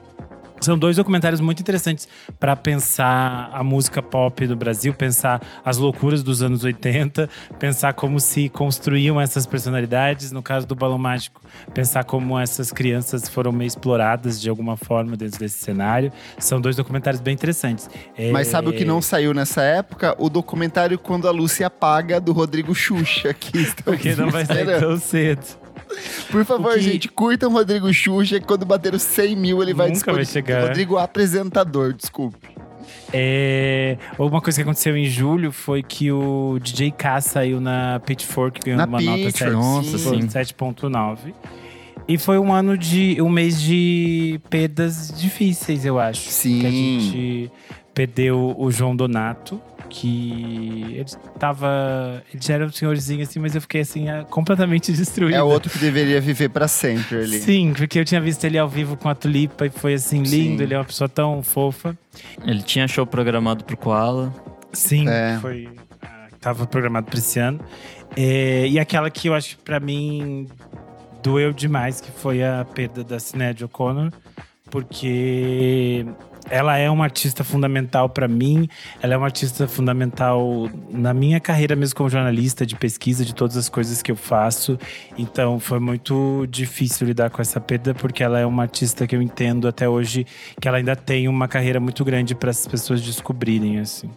São dois documentários muito interessantes para pensar a música pop do Brasil, pensar as loucuras dos anos 80, pensar como se construíam essas personalidades. No caso do Balão Mágico, pensar como essas crianças foram meio exploradas de alguma forma dentro desse cenário. São dois documentários bem interessantes. É, Mas sabe o que não saiu nessa época? O documentário Quando a Lúcia Apaga, do Rodrigo Xuxa, que Porque não vai sair tão cedo. Por favor, que- gente, curtam o Rodrigo Xuxa, que quando bater os 100 mil ele vai Nunca vai chegar. Rodrigo apresentador, desculpe. É, uma coisa que aconteceu em julho foi que o DJ K saiu na Pitchfork ganhando Na uma nota Pitchfork, 7, Nossa, foi sim. 7.9. E foi um ano de. um mês de perdas difíceis, eu acho. Sim. Que a gente perdeu o João Donato, que ele tava. Ele já era um senhorzinho assim, mas eu fiquei assim, ah, completamente destruído. É outro que deveria viver pra sempre ali. Sim, porque eu tinha visto ele ao vivo com a Tulipa e foi assim, lindo, Sim. ele é uma pessoa tão fofa. Ele tinha show programado pro Koala. Sim, É. foi. ah, Tava programado pra esse ano. É, e aquela que eu acho que pra mim doeu demais, que foi a perda da Sinéad O'Connor, porque ela é uma artista fundamental pra mim, ela é uma artista fundamental na minha carreira mesmo como jornalista, de pesquisa, de todas as coisas que eu faço. Então foi muito difícil lidar com essa perda, porque ela é uma artista que eu entendo até hoje que ela ainda tem uma carreira muito grande para as pessoas descobrirem, assim.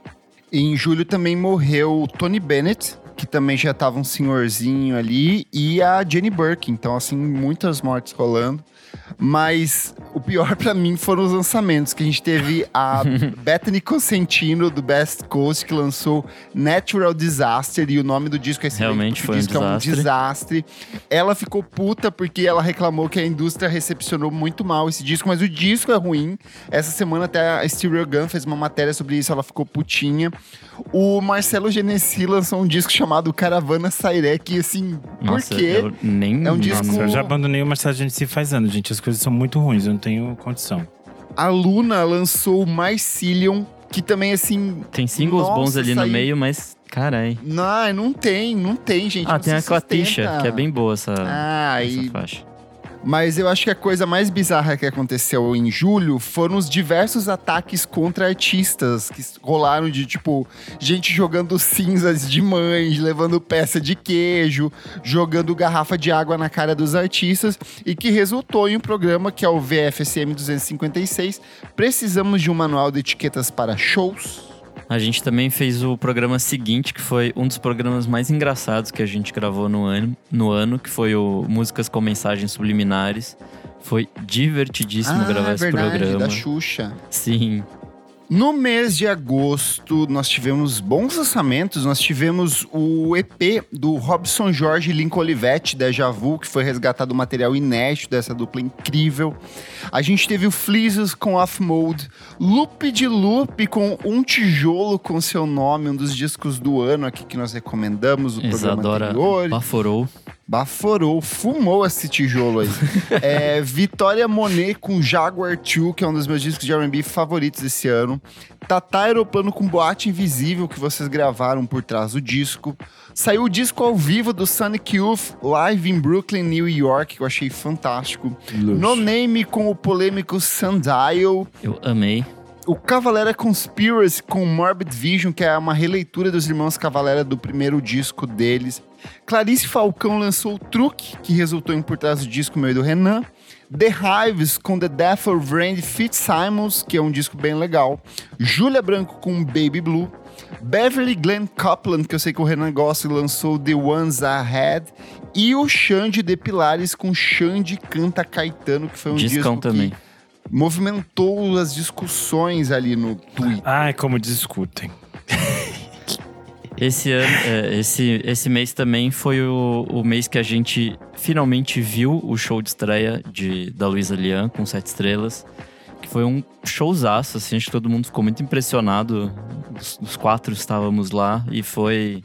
Em julho também morreu Tony Bennett, que também já tava um senhorzinho ali, e a Jenny Burke. Então, assim, muitas mortes rolando. Mas o pior pra mim foram os lançamentos, que a gente teve a Bethany Cosentino, do Best Coast, que lançou Natural Disaster, e o nome do disco é excelente, Realmente foi um o disco desastre. é um desastre. Ela ficou puta porque ela reclamou que a indústria recepcionou muito mal esse disco, mas o disco é ruim. Essa semana até a Stereo Gun fez uma matéria sobre isso, ela ficou putinha. O Marcelo Genesi lançou um disco chamado Caravana Sairé, que assim, Nossa, por quê? eu nem. É um disco- Nossa, eu já abandonei o Marcelo Genesi faz anos, gente. As coisas são muito ruins, eu não tenho condição. A Luna lançou Mycelium, que também assim. Tem singles Nossa, bons ali no meio, mas. Carai. Não, não tem, não tem, gente. Ah, não tem se a Clatisha, que é bem boa essa, Ah, essa e faixa. Mas eu acho que a coisa mais bizarra que aconteceu em julho foram os diversos ataques contra artistas que rolaram de tipo gente jogando cinzas de mães, levando peça de queijo, jogando garrafa de água na cara dos artistas e que resultou em um programa que é o VFSM 256. Precisamos de um manual de etiquetas para shows. A gente também fez o programa seguinte, que foi um dos programas mais engraçados que a gente gravou no ano, no ano que foi o Músicas com Mensagens Subliminares. Foi divertidíssimo gravar é esse verdade, programa. da Xuxa. Sim. No mês de agosto, nós tivemos bons lançamentos. Nós tivemos o EP do Robson Jorge e Lincoln Olivetti, Deja Vu, que foi resgatado o material inédito dessa dupla incrível. A gente teve o Fleases com Off Mode, Loop de Loop com Um Tijolo com seu nome, um dos discos do ano aqui que nós recomendamos, o programa Isadora anterior. baforou. Baforou, fumou esse tijolo aí. é, Vitória Monet com Jaguar 2, que é um dos meus discos de R&B favoritos desse ano. Tatá Aeroplano com Boate Invisível, que vocês gravaram por trás do disco. Saiu o disco ao vivo do Sonic Youth, live em Brooklyn, New York, que eu achei fantástico. No Name com o polêmico Sundial. Eu amei. O Cavalera Conspiracy com Morbid Vision, que é uma releitura dos Irmãos Cavalera do primeiro disco deles. Clarice Falcão lançou o Truque, que resultou em Por Trás do Disco meu e do Renan. The Hives com The Death of Randy Fitzsimons, que é um disco bem legal. Júlia Branco com Baby Blue. Beverly Glenn Copeland, que eu sei que o Renan gosta, lançou The Ones Ahead. E o Xande de Pilares com Xande Canta Caetano, que foi um Discão disco também. que movimentou as discussões ali no Twitter. Ai, como discutem. Esse ano, é, esse, esse mês também foi o, o mês que a gente finalmente viu o show de estreia de, da Luísa Lian com sete estrelas. Que foi um showzaço, assim, acho que todo mundo ficou muito impressionado. Os, os quatro estávamos lá e foi,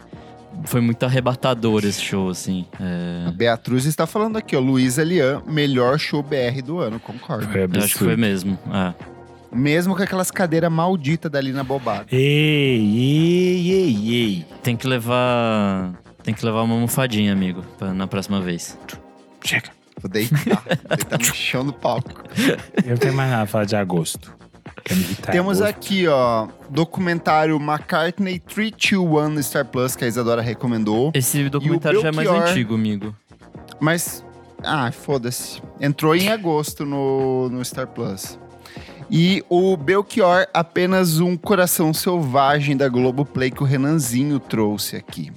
foi muito arrebatador esse show, assim. É, A Beatriz está falando aqui, ó. Luísa Lian, melhor show BR do ano, concordo. Foi eu acho que foi mesmo. é. Mesmo com aquelas cadeiras malditas dali na bobada. Ei, ei, ei, ei. Tem que levar. Tem que levar uma almofadinha, amigo, pra- na próxima vez. Chega. Vou deitar. deitar no chão do palco. Eu não tenho mais nada a falar de agosto. Temos agosto. aqui, ó, documentário McCartney 321 no Star Plus, que a Isadora recomendou. Esse documentário já é mais antigo, amigo. Mas, ah, foda-se. Entrou em agosto no, no Star Plus. E o Belchior, apenas um coração selvagem da Globoplay que o Renanzinho trouxe aqui.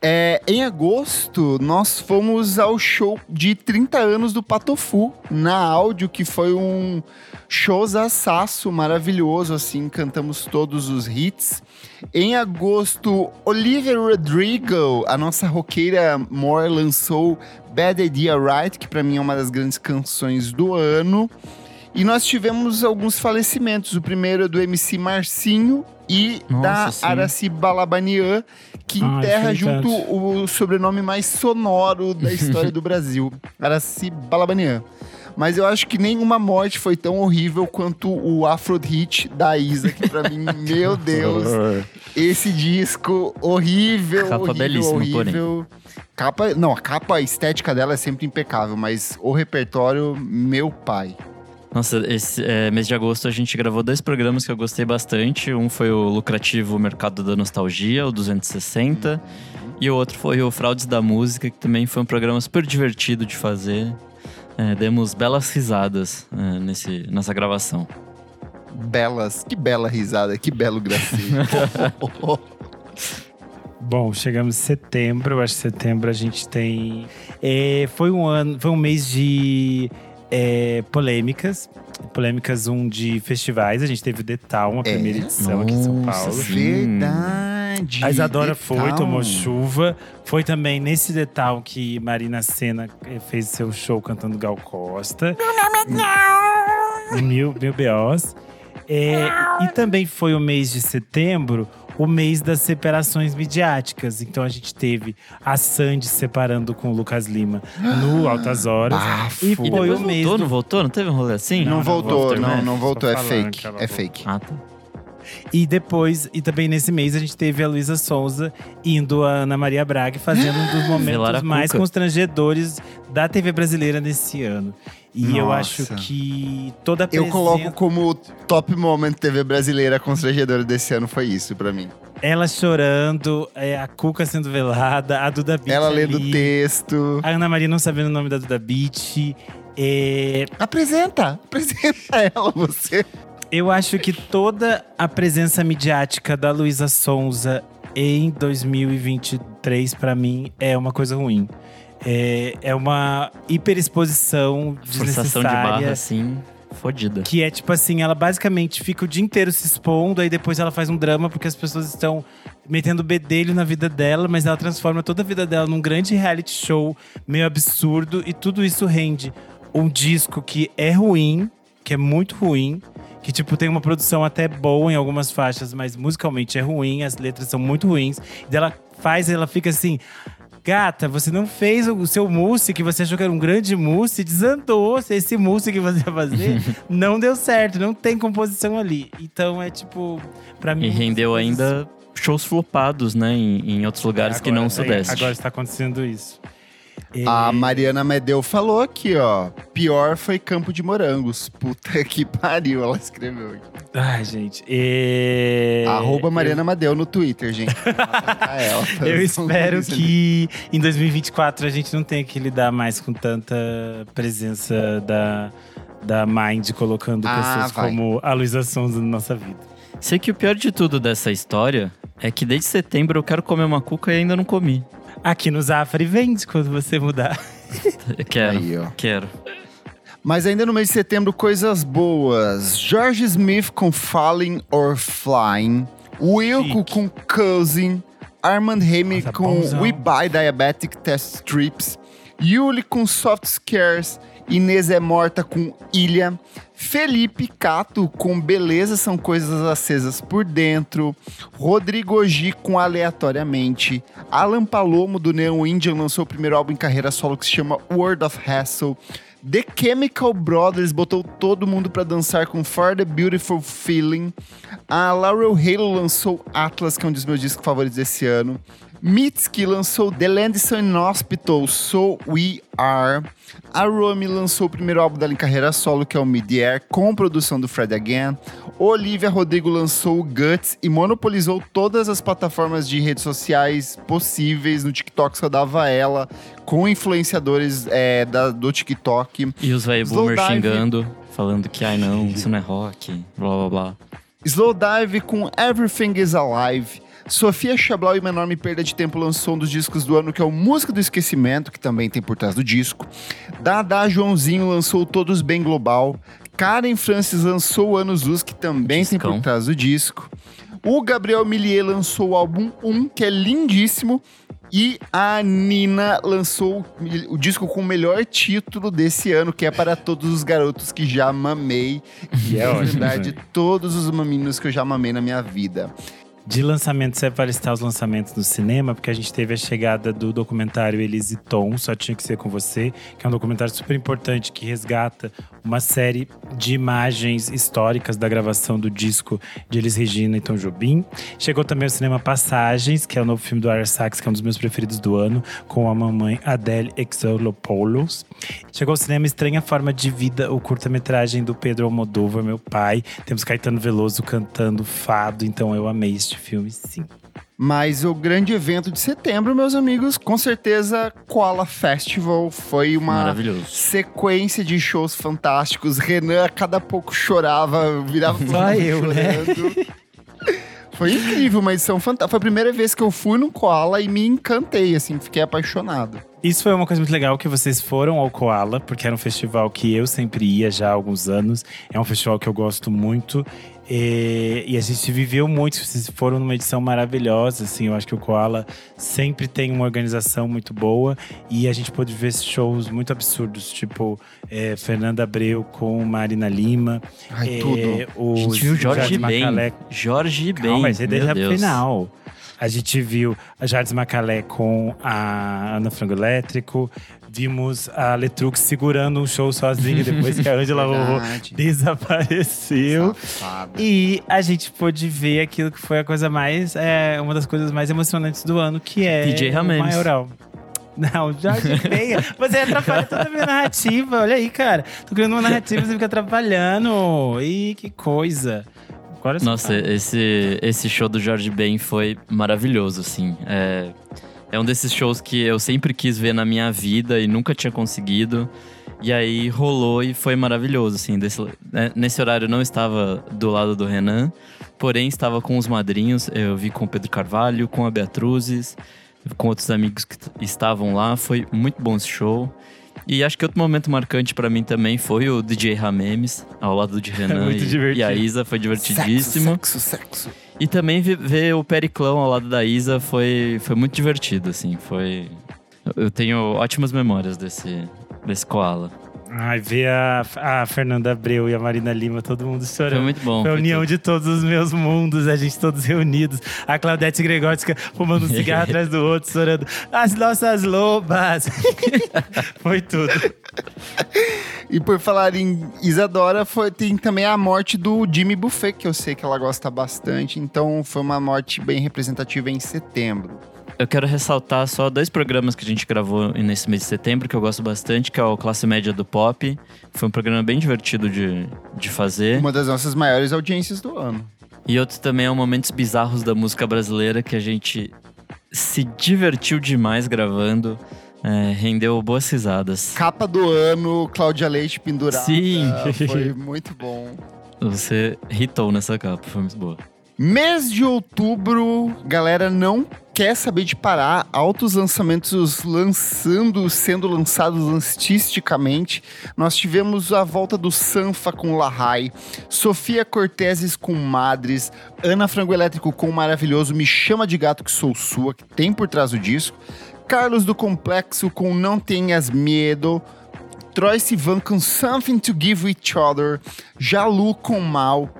É, em agosto, nós fomos ao show de 30 anos do Patofu, na áudio, que foi um showzaço maravilhoso, assim, cantamos todos os hits. Em agosto, Olivia Rodrigo, a nossa roqueira More, lançou Bad Idea Right, que pra mim é uma das grandes canções do ano. E nós tivemos alguns falecimentos. O primeiro é do MC Marcinho e Nossa, da sim. Araci Balabanian, que Ai, enterra foi junto o sobrenome mais sonoro da história do Brasil, Araci Balabanian. Mas eu acho que nenhuma morte foi tão horrível quanto o Afro Hit da Isa, que pra mim, meu Deus, esse disco horrível, Capa horrível, horrível. Capa, não, a capa estética dela é sempre impecável, mas o repertório, meu pai. Nossa, esse é, mês de agosto a gente gravou dois programas que eu gostei bastante. Um foi o lucrativo Mercado da Nostalgia, o 260. E o outro foi o Fraudes da Música, que também foi um programa super divertido de fazer. É, demos belas risadas é, nesse, nessa gravação. Belas, que bela risada, que belo gracinha. Bom, chegamos em setembro. Eu acho que setembro a gente tem. é, foi um ano, foi um mês de é, polêmicas. Polêmicas um de festivais. A gente teve o The Town, a É? primeira edição aqui em São Nossa, Paulo. Verdade. A Isadora The foi, Town. tomou chuva. Foi também nesse Town que Marina Senna eh, fez seu show cantando Gal Costa. Mil, mil B.O.s. É, e também foi o mês de setembro, o mês das separações midiáticas. Então a gente teve a Sandy separando com o Lucas Lima no Altas Horas. Bafo. E E foi depois o mês voltou, do- não voltou? Não teve um rolê assim? Não, Não, não voltou, voltou, não, não voltou, é fake, é fake. Ah, tá. E depois, e também nesse mês, a gente teve a Luísa Sonza indo a Ana Maria Braga fazendo um dos momentos mais constrangedores da TV brasileira nesse ano. E eu Nossa. acho que toda a Eu presença, coloco como top moment TV brasileira constrangedora desse ano foi isso pra mim. ela chorando, é, a Cuca sendo velada, a Duda Beat Ela lendo ali, o texto. a Ana Maria não sabendo o nome da Duda Beat. É, Apresenta, apresenta ela, você. Eu acho que toda a presença midiática da Luísa Sonza em 2023, pra mim, é uma coisa ruim. É, é uma hiperexposição Forçação de barra, desnecessária. assim, fodida. Que é tipo assim, ela basicamente fica o dia inteiro se expondo, aí depois ela faz um drama porque as pessoas estão metendo bedelho na vida dela, mas ela transforma toda a vida dela num grande reality show meio absurdo e tudo isso rende um disco que é ruim, que é muito ruim, que tipo tem uma produção até boa em algumas faixas, mas musicalmente é ruim, as letras são muito ruins. E ela faz, ela fica assim, Gata, você não fez o seu mousse que você achou que era um grande mousse, desandou. Esse mousse que você ia fazer não deu certo, não tem composição ali. Então é tipo, pra mim. E rendeu ainda shows flopados, né? Em, em outros lugares que Agora- não o é, Sudeste. Agora está acontecendo isso. É, A Mariana Medeu falou aqui, ó. Pior foi Campo de Morangos. Puta que pariu, ela escreveu aqui. Ai, gente. é, Arroba Mariana Madeu no Twitter, gente. Ela, tá? Eu São espero coisas ali. que em 2024 a gente não tenha que lidar mais com tanta presença da, da Mind colocando Ah, pessoas vai. como a Luísa Sonza na nossa vida. Sei que o pior de tudo dessa história é que desde setembro eu quero comer uma cuca e ainda não comi. Aqui no Zafari vende quando você mudar. Eu quero, Aí, quero. Mas ainda no mês de setembro, coisas boas. George Smith com Falling or Flying. Wilco Chique. com Cousin. Armand Nossa, com bonzão. We Buy Diabetic Test Strips. Yuli com Soft Scares. Inês é Morta com Ilha. Felipe Cato com Beleza São Coisas Acesas por Dentro. Rodrigo G com Aleatoriamente. Alan Palomo do Neon Indian lançou o primeiro álbum em carreira solo que se chama World of Hassle. The Chemical Brothers botou todo mundo para dançar com For the Beautiful Feeling. A Laurel Halo lançou Atlas, que é um dos meus discos favoritos desse ano. Mitski lançou The Landson Hospital, So We Are. A Romy lançou o primeiro álbum dela em carreira solo, que é o Mid-Air, com produção do Fred Again. Olivia Rodrigo lançou o Guts e monopolizou todas as plataformas de redes sociais possíveis. No TikTok só dava ela, com influenciadores é, da, do TikTok. E os velho boomer xingando, falando que, ai não, isso não é rock, blá blá blá. Slowdive com Everything is Alive. Sofia Chablau e uma enorme perda de tempo lançou um dos discos do ano, que é o Música do Esquecimento, que também tem por trás do disco. Dada Joãozinho lançou Todos Bem Global. Karen Francis lançou Anos Luz, que também Discão. tem por trás do disco. O Gabriel Millier lançou o álbum 1, que é lindíssimo. E a Nina lançou o disco com o melhor título desse ano, que é para todos os garotos que já mamei. E é, verdade, todos os maminos que eu já mamei na minha vida. De lançamento, você vai listar os lançamentos no cinema, porque a gente teve a chegada do documentário Elise Tom, Só Tinha Que Ser Com Você, que é um documentário super importante que resgata uma série de imagens históricas da gravação do disco de Elis Regina e Tom Jobim. Chegou também ao cinema Passagens, que é o novo filme do Ira Sachs, que é um dos meus preferidos do ano, com a mamãe Adele Exolopoulos. Chegou ao cinema Estranha Forma de Vida, o curta-metragem do Pedro Almodóvar, meu pai. Temos Caetano Veloso cantando fado, então eu amei este filme, sim. Mas o grande evento de setembro, meus amigos, com certeza Koala Festival foi uma sequência de shows fantásticos. Renan a cada pouco chorava, virava Só eu, né? chorando. né? Foi incrível, uma edição fantástica. Foi a primeira vez que eu fui no Koala e me encantei, assim, fiquei apaixonado. Isso foi uma coisa muito legal que vocês foram ao Koala, porque era um festival que eu sempre ia já há alguns anos. É um festival que eu gosto muito. E, e, a gente viveu muito, vocês foram numa edição maravilhosa, assim, eu acho que o Koala sempre tem uma organização muito boa e a gente pôde ver shows muito absurdos, tipo é, Fernanda Abreu com Marina Lima. Ai, é, tudo. O a gente viu Jorge. Jorge Ben. Calma, mas é desde a final. A gente viu a Jardim Macalé com a Ana Frango Elétrico. Vimos a Letrux segurando um show sozinha depois que a Angela Rorô desapareceu. Safada. E a gente pôde ver aquilo que foi a coisa mais. É, uma das coisas mais emocionantes do ano, que é DJ Ramemes. o maioral. Não, Jorge Veia. Você atrapalha toda a minha narrativa. Olha aí, cara. Tô criando uma narrativa e você fica atrapalhando. Ih, que coisa. Agora Nossa, esse, esse show do Jorge Ben foi maravilhoso, assim. É, é um desses shows que eu sempre quis ver na minha vida e nunca tinha conseguido. E aí rolou e foi maravilhoso, assim. Desse, né, nesse horário eu não estava do lado do Renan, porém estava com os madrinhos. Eu vi com o Pedro Carvalho, com a Beatruzes, com outros amigos que estavam lá. Foi muito bom esse show. E acho que outro momento marcante para mim também foi o DJ Ramemes, ao lado de Renan e, e, a Isa, foi divertidíssimo. Sexo, sexo, sexo. E também ver o Periclão ao lado da Isa foi, foi muito divertido, assim, foi... Eu tenho ótimas memórias desse, desse koala. Ai, ver a, a Fernanda Abreu e a Marina Lima, todo mundo chorando. Foi muito bom. Foi a união de todos os meus mundos, a gente todos reunidos. A Claudete Gregótica fumando um cigarro atrás do outro, chorando. As nossas lobas! foi tudo. E por falar em Isadora, foi, tem também a morte do Jimmy Buffet, que eu sei que ela gosta bastante. Então foi uma morte bem representativa em setembro. Eu quero ressaltar só dois programas que a gente gravou nesse mês de setembro, que eu gosto bastante, que é o Classe Média do Pop. Foi um programa bem divertido de, de fazer. Uma das nossas maiores audiências do ano. E outro também é o Momentos Bizarros da Música Brasileira, que a gente se divertiu demais gravando. É, rendeu boas risadas. Capa do ano, Cláudia Leite pendurada. Sim. Foi muito bom. Você hitou nessa capa, foi muito boa. Mês de outubro, galera não quer saber de parar. Altos lançamentos lançando, sendo lançados artisticamente. Nós tivemos a volta do Sanfa com Lahai, Sofia Corteses com Madres, Ana Frango Elétrico com o maravilhoso Me Chama de Gato Que Sou Sua, que tem por trás do disco. Carlos do Complexo com Não Tenhas Medo. Troy Sivan com Something to Give Each Other. Jalu com Mal.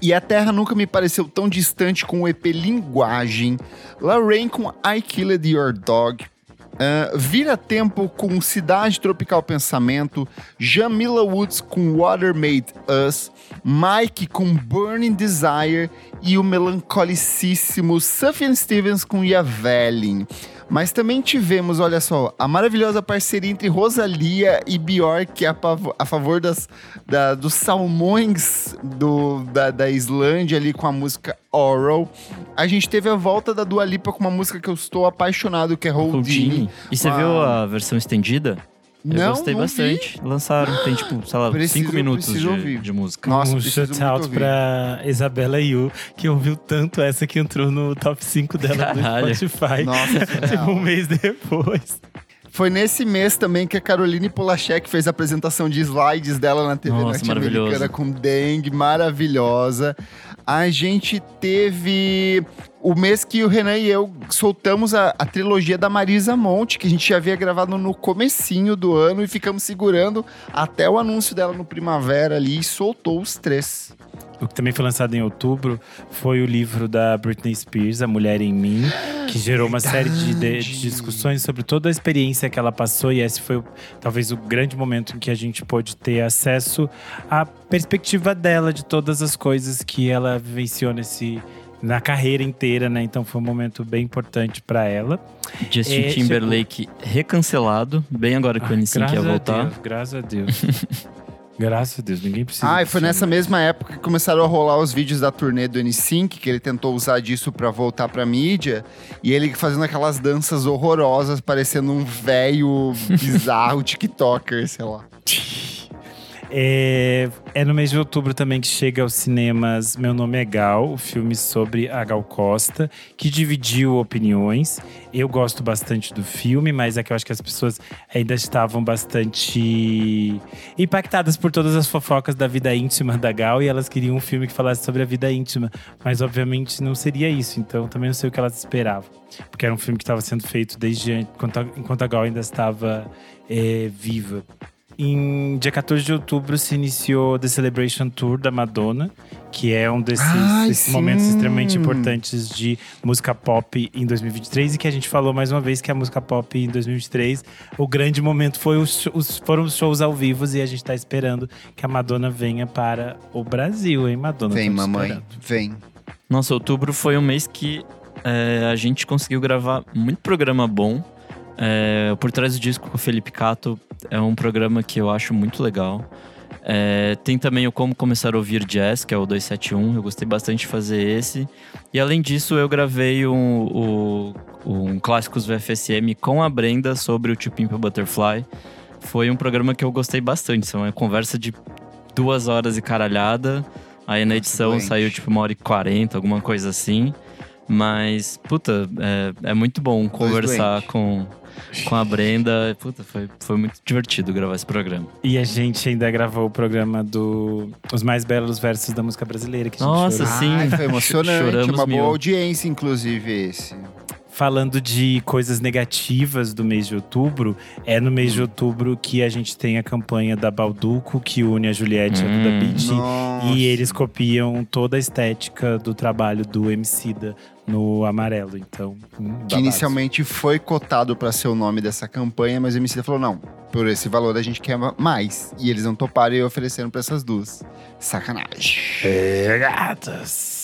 E a Terra nunca me pareceu tão distante com o EP Linguagem, Lorraine com I Killed Your Dog, Uh, Vira Tempo com Cidade Tropical Pensamento, Jamila Woods com Water Made Us, Mike com Burning Desire. E o melancolicíssimo Sufjan Stevens com Yavelin. Mas também tivemos, olha só, a maravilhosa parceria entre Rosalia e Bjork a, a favor das, da, dos salmões do, da, da Islândia ali com a música Oral. A gente teve a volta da Dua Lipa com uma música que eu estou apaixonado, que é Houdini. E você viu a versão estendida? Eu não, gostei não bastante. Vi. Lançaram, tem tipo, sei lá, Preciso- cinco minutos de, ouvir. de música. Nossa, um shout-out pra Isabela Yu, que ouviu tanto essa que entrou no top 5 dela Caralho. do Spotify. Nossa, tipo, um mês depois. Foi nesse mês também que a Caroline Polachek fez a apresentação de slides dela na TV norte-americana maravilhoso. com dengue, maravilhosa. A gente teve o mês que o Renan e eu soltamos a, a trilogia da Marisa Monte, que a gente já havia gravado no comecinho do ano e ficamos segurando até o anúncio dela no Primavera ali e soltou os três. O que também foi lançado em outubro foi o livro da Britney Spears, A Mulher em Mim, que gerou uma série de, de- discussões sobre toda a experiência que ela passou. E esse foi talvez o grande momento em que a gente pôde ter acesso à perspectiva dela, de todas as coisas que ela vivenciou nesse. Na carreira inteira, né? Então foi um momento bem importante pra ela. Justin É, Timberlake recancelado, bem agora que o Ah, N5 ia graças a voltar. Deus, graças a Deus. graças a Deus, ninguém precisa. Ah, e foi nessa mesma época que começaram a rolar os vídeos da turnê do N5, que ele tentou usar disso pra voltar pra mídia, e ele fazendo aquelas danças horrorosas, parecendo um velho bizarro TikToker, sei lá. É, é no mês de outubro também que chega aos cinemas Meu Nome é Gal, o filme sobre a Gal Costa, que dividiu opiniões. Eu gosto bastante do filme, mas é que eu acho que as pessoas ainda estavam bastante impactadas por todas as fofocas da vida íntima da Gal e elas queriam um filme que falasse sobre a vida íntima. Mas obviamente não seria isso, então também não sei o que elas esperavam. Porque era um filme que estava sendo feito desde an- enquanto a, enquanto a Gal ainda estava é, viva. Em dia 14 de outubro se iniciou The Celebration Tour da Madonna, que é um desses, Ai, desses momentos extremamente importantes de música pop em 2023 e que a gente falou mais uma vez que a música pop em 2023, o grande momento foi os, os- foram os shows ao vivo e a gente tá esperando que a Madonna venha para o Brasil, hein, Madonna? Vem, Estamos mamãe, esperando. vem. Nossa, outubro foi um mês que é, a gente conseguiu gravar muito programa bom. É, Por Trás do Disco com o Felipe Cato é um programa que eu acho muito legal. É, tem também o Como Começar a Ouvir Jazz, que é o 271. Eu gostei bastante de fazer esse. E além disso, eu gravei um, o- um Clássicos VFSM com a Brenda sobre o To Pimp a Butterfly. Foi um programa que eu gostei bastante. Foi uma conversa de duas horas e caralhada. Aí na edição doente. saiu tipo uma hora e quarenta, alguma coisa assim. Mas, puta, é, é muito bom conversar doente. com, com a Brenda. Puta, foi, foi muito divertido gravar esse programa. E a gente ainda gravou o programa do Os Mais Belos Versos da Música Brasileira. Que a gente Nossa, chorou. sim. Ai, foi emocionante, Choramos uma boa mil. audiência, inclusive, esse. Falando de coisas negativas do mês de outubro, é no mês de outubro que a gente tem a campanha da Balduco, que une a Juliette e a Duda Hum. Beat. Nossa. E eles copiam toda a estética do trabalho do Emicida no amarelo. Então, hum, Que inicialmente foi cotado pra ser o nome dessa campanha, mas o MC falou: não, por esse valor a gente quer mais. E eles não toparam e ofereceram pra essas duas. Sacanagem. Pegadas.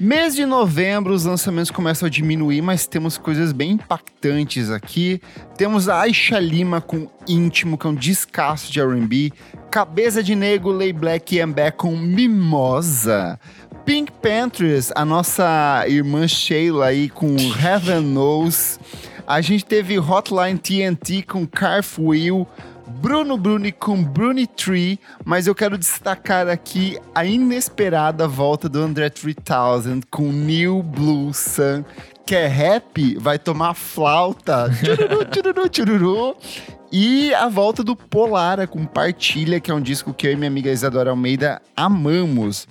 Mês de novembro, os lançamentos começam a diminuir, mas temos coisas bem impactantes aqui. Temos a Aisha Lima com Íntimo, que é um descasso de R&B. Cabeça de Negro, Lay Black e Amber com Mimosa. Pink Panthers, a nossa irmã Sheila aí com Heaven Knows. A gente teve Hotline TNT com Carfwheel. Bruno Bruni com Bruni Tree, mas eu quero destacar aqui a inesperada volta do André 3000 com New Blue Sun, que é rap, vai tomar flauta, tchururu, tchururu, tchururu. E a volta do Polara com Partilha, que é um disco que eu e minha amiga Isadora Almeida amamos.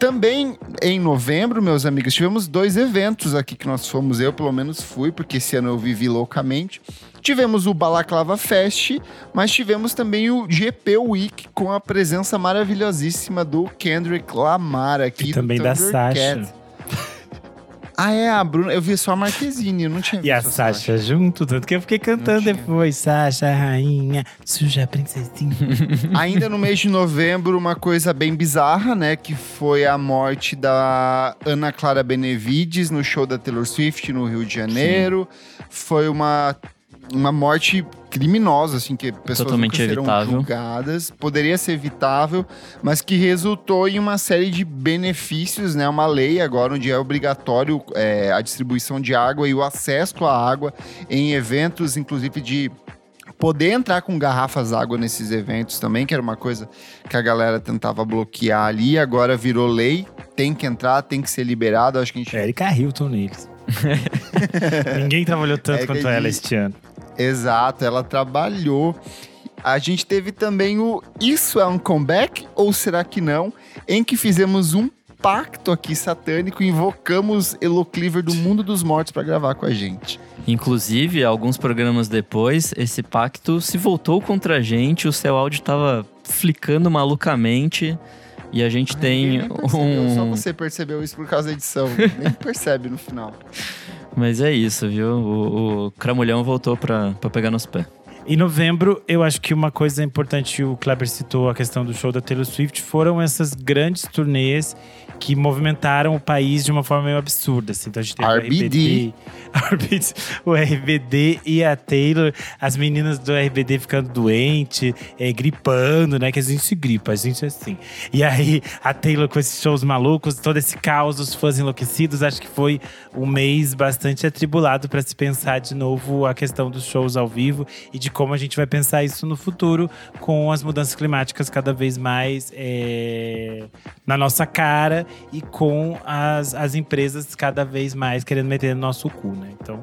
Também em novembro, meus amigos, tivemos dois eventos aqui que nós fomos. Eu, pelo menos, fui, porque esse ano eu vivi loucamente. Tivemos o Balaclava Fest, mas tivemos também o GP Week com a presença maravilhosíssima do Kendrick Lamar aqui. E do também da. Sasha. Ah, é, a Bruna. Eu vi só a Marquezine, eu não tinha E a Sasha junto, tanto que eu fiquei cantando depois. Sasha, rainha, suja princesinha. Ainda no mês de novembro, uma coisa bem bizarra, né? Que foi a morte da Ana Clara Benevides no show da Taylor Swift no Rio de Janeiro. Foi uma, uma morte criminosa, assim, que pessoas Totalmente nunca serão evitável. julgadas. Poderia ser evitável, mas que resultou em uma série de benefícios, né? Uma lei agora onde é obrigatório é, a distribuição de água e o acesso à água em eventos, inclusive de poder entrar com garrafas d'água nesses eventos também, que era uma coisa que a galera tentava bloquear ali, agora virou lei, tem que entrar, tem que ser liberado, acho que a gente... Erika Hilton neles. Ninguém trabalhou tanto É quanto ela este ano. Exato, ela trabalhou. A gente teve também o Isso é um comeback ou será que não? Em que fizemos um pacto aqui satânico, invocamos Elo Cleaver do mundo dos mortos pra gravar com a gente. Inclusive, alguns programas depois, esse pacto se voltou contra a gente, o seu áudio tava flicando malucamente. E a gente tem percebeu, Só um. você percebeu isso por causa da edição. Nem percebe no final. Mas é isso, viu? O, o Cramulhão voltou pra, pra pegar nos pés. Em novembro, eu acho que uma coisa importante, o Kleber citou a questão do show da Taylor Swift, foram essas grandes turnês que movimentaram o país de uma forma meio absurda. Assim. Então a gente teve RBD. o RBD, o RBD e a Taylor, as meninas do RBD ficando doente, é, gripando, né? Que a gente se gripa, a gente é assim. E aí a Taylor com esses shows malucos, todo esse caos, os fãs enlouquecidos, acho que foi um mês bastante atribulado para se pensar de novo a questão dos shows ao vivo e de como a gente vai pensar isso no futuro com as mudanças climáticas cada vez mais é, na nossa cara e com as, as empresas cada vez mais querendo meter no nosso cu, né? Então,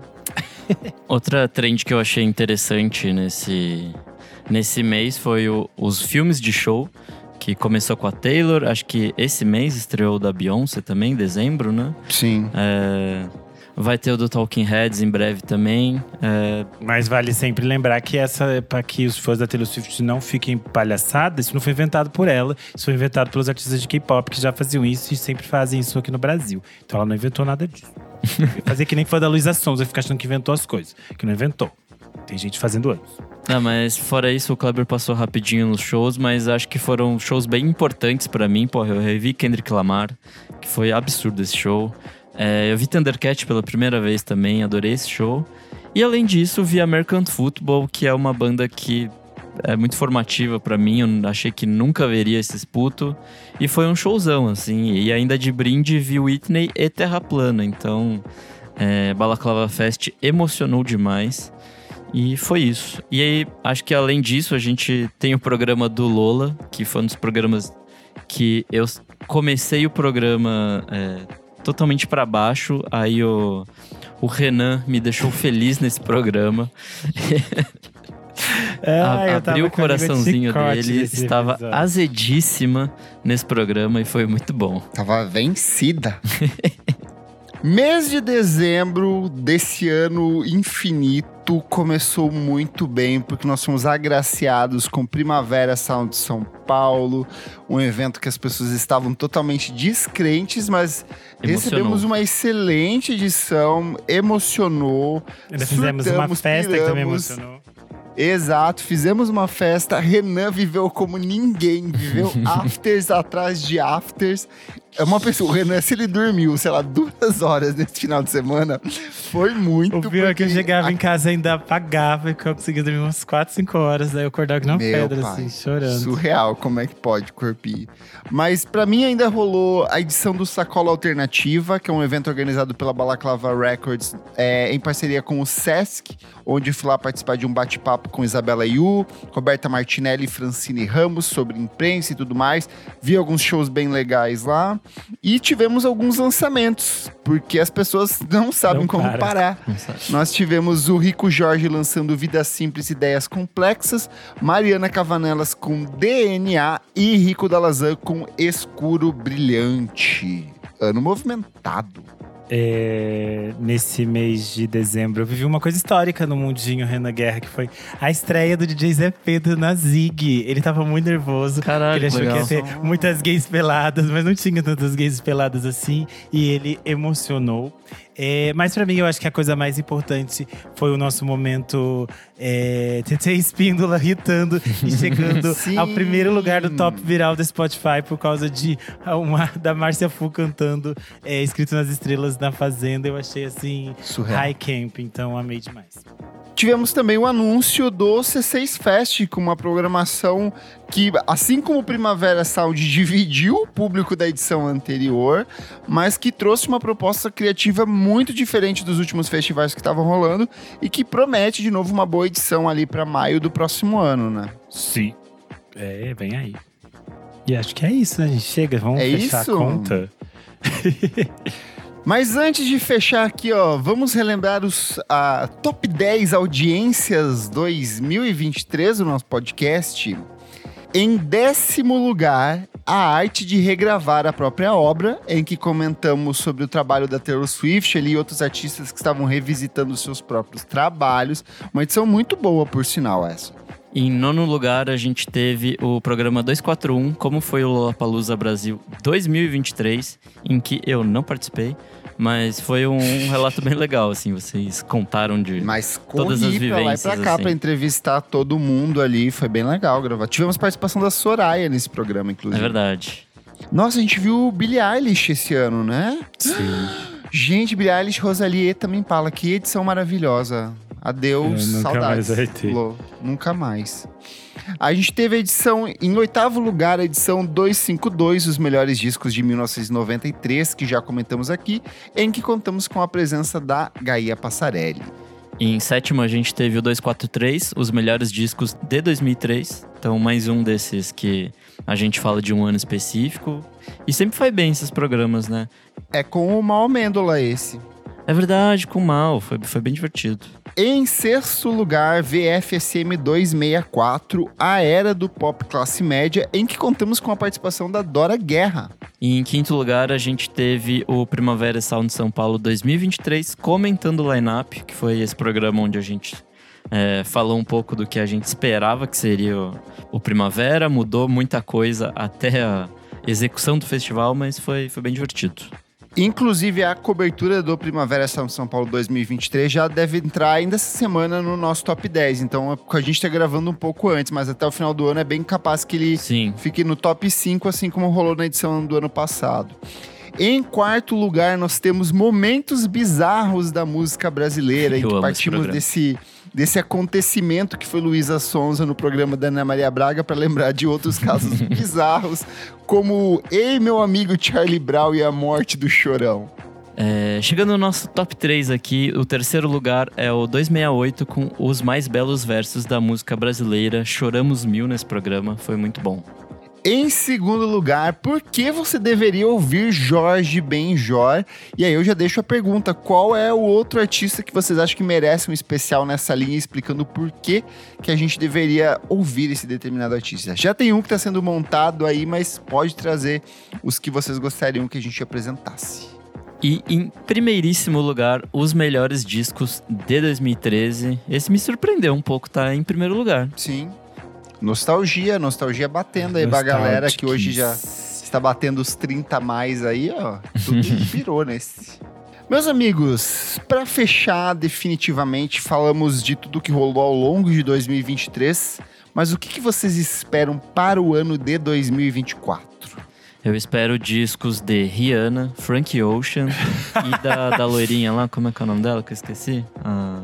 Outra trend que eu achei interessante nesse, nesse mês foi o- os filmes de show, que começou com a Taylor. Acho que esse mês estreou o da Beyoncé também, dezembro, né? Sim. É, vai ter o do Talking Heads em breve também. É, mas vale sempre lembrar que essa para que os fãs da Taylor Swift não fiquem palhaçadas, isso não foi inventado por ela, isso foi inventado pelos artistas de K-pop que já faziam isso e sempre fazem isso aqui no Brasil. Então ela não inventou nada disso. Fazer que nem fã da Luísa Sonza, ficar achando que inventou as coisas, que não inventou. Tem gente fazendo anos. Não, mas fora isso, o Kleber passou rapidinho nos shows, mas acho que foram shows bem importantes pra mim. Porra, eu revi Kendrick Lamar, que foi absurdo esse show. É, eu vi Thundercat pela primeira vez também, adorei esse show. E além disso, vi American Football, que é uma banda que é muito formativa pra mim. Eu achei que nunca veria esses puto. E foi um showzão, assim. E ainda de brinde vi Whitney e Terra Plana. Então, é, Balaclava Fest emocionou demais. E foi isso. E aí, acho que além disso, a gente tem o programa do Lola, que foi um dos programas que eu comecei o programa é, totalmente pra baixo. Aí o, o Renan me deixou feliz nesse programa. A- eu tava abriu o a de coraçãozinho chicote dele, estava episódio. azedíssima nesse programa e foi muito bom. Tava vencida. Mês de dezembro desse ano infinito começou muito bem, porque nós fomos agraciados com Primavera Sound de São Paulo, um evento que as pessoas estavam totalmente descrentes, mas Emocionou. recebemos uma excelente edição, emocionou. Ainda fizemos uma festa que também piramos. emocionou. Exato, fizemos uma festa. Renan viveu como ninguém, viveu afters atrás de afters. É uma pessoa, o Renan, se ele dormiu, sei lá, duas horas nesse final de semana, foi muito. O pior é que eu porque chegava a- em casa e ainda apagava e que eu conseguia dormir umas 4, 5 horas. Aí eu acordava que não Meu pedra, pai, assim, chorando. Surreal, como é que pode, corpinho? Mas pra mim ainda rolou a edição do Sacola Alternativa, que é um evento organizado pela Balaclava Records é, em parceria com o Sesc, onde eu fui lá participar de um bate-papo com Isabela Yu, Roberta Martinelli e Francine Ramos sobre imprensa e tudo mais. Vi alguns shows bem legais lá. E tivemos alguns lançamentos, porque as pessoas não sabem Não como para. parar. Nós tivemos o Rico Jorge lançando Vida Simples, Ideias Complexas, Mariana Cavanelas com DNA e Rico Dalazan com Escuro Brilhante. Ano movimentado. É, nesse mês de dezembro, eu vivi uma coisa histórica no mundinho Renan Guerra, que foi a estreia do DJ Zé Pedro na Zig. Ele tava muito nervoso. Caralho, ele achou legal. que ia ter muitas gays peladas, mas não tinha tantas gays peladas assim. E ele emocionou. É, mas pra mim, eu acho que a coisa mais importante foi o nosso momento é, TT Espíndola hitando e chegando ao primeiro lugar do top viral do Spotify por causa de uma da Márcia Fu cantando é, Escrito nas Estrelas na Fazenda. Eu achei assim, Surreal. high camp, então amei demais. Tivemos também o anúncio do C6 Fest, com uma programação que, assim como o Primavera Sound dividiu o público da edição anterior, mas que trouxe uma proposta criativa muito diferente dos últimos festivais que estavam rolando e que promete de novo uma boa edição ali para maio do próximo ano, né? Sim. É, vem aí. E acho que é isso, né, gente? Chega, vamos É fechar isso? a conta. Mas antes de fechar aqui, ó, vamos relembrar os a top 10 audiências 2023 do nosso podcast. Em décimo lugar, a arte de regravar a própria obra, em que comentamos sobre o trabalho da Taylor Swift ali, e outros artistas que estavam revisitando seus próprios trabalhos. Uma edição muito boa, por sinal, essa. Em nono lugar, a gente teve o programa 241, Como foi o Lollapalooza Brasil 2023, em que eu não participei, mas foi um relato bem legal, assim, vocês contaram de... Mas Todas as corri pra lá e pra vivências, cá assim. pra entrevistar todo mundo ali, foi bem legal gravar. Tivemos participação da Soraya nesse programa, É inclusive. verdade. Nossa, a gente viu o Billie Eilish esse ano, né? Sim. Gente, Billie Eilish, Rosalie também fala. Que edição maravilhosa. Adeus, Eu nunca saudades. mais vai ter. Lô. Nunca mais. A gente teve a edição, em oitavo lugar, a edição 252, os melhores discos de 1993, que já comentamos aqui, em que contamos com a presença da Gaia Passarelli. Em sétimo, a gente teve o 243, os melhores discos de 2003. Então, mais um desses que a gente fala de um ano específico. E sempre foi bem esses programas, né? É com o Mal Amêndola esse. É verdade, com o Mal, foi, foi bem divertido. Em sexto lugar, VFSM 264, a era do pop classe média, em que contamos com a participação da Dora Guerra. E em quinto lugar, a gente teve o Primavera Sound São Paulo 2023, comentando o line-up, que foi esse programa onde a gente é, falou um pouco do que a gente esperava que seria o, o Primavera, mudou muita coisa até a execução do festival, mas foi, foi bem divertido. Inclusive, a cobertura do Primavera São Paulo 2023 já deve entrar ainda essa semana no nosso top 10. Então, a gente tá gravando um pouco antes, mas até o final do ano é bem capaz que ele Sim, fique no top 5, assim como rolou na edição do ano passado. Em quarto lugar, nós temos momentos bizarros da música brasileira, em Eu que partimos desse, desse acontecimento que foi Luísa Sonza no programa da Ana Maria Braga, para lembrar de outros casos bizarros, como Ei, meu amigo Charlie Brown e a morte do Chorão. É, chegando no nosso top 3 aqui, o terceiro lugar é o 268 com os mais belos versos da música brasileira. Choramos mil nesse programa, foi muito bom. Em segundo lugar, por que você deveria ouvir Jorge Benjor? E aí eu já deixo a pergunta: qual é o outro artista que vocês acham que merece um especial nessa linha, explicando por que, que a gente deveria ouvir esse determinado artista? Já tem um que está sendo montado aí, mas pode trazer os que vocês gostariam que a gente apresentasse. E em primeiríssimo lugar, os melhores discos de 2013. Esse me surpreendeu um pouco, tá em primeiro lugar. Sim. Nostalgia, nostalgia batendo aí pra galera que hoje já está batendo os 30 a mais aí, ó. Tudo virou nesse. Meus amigos, para fechar definitivamente, falamos de tudo que rolou ao longo de 2023, mas o que, que vocês esperam para o ano de 2024? Eu espero discos de Rihanna, Frank Ocean e da, da loirinha lá, como é que é o nome dela que eu esqueci? Ah,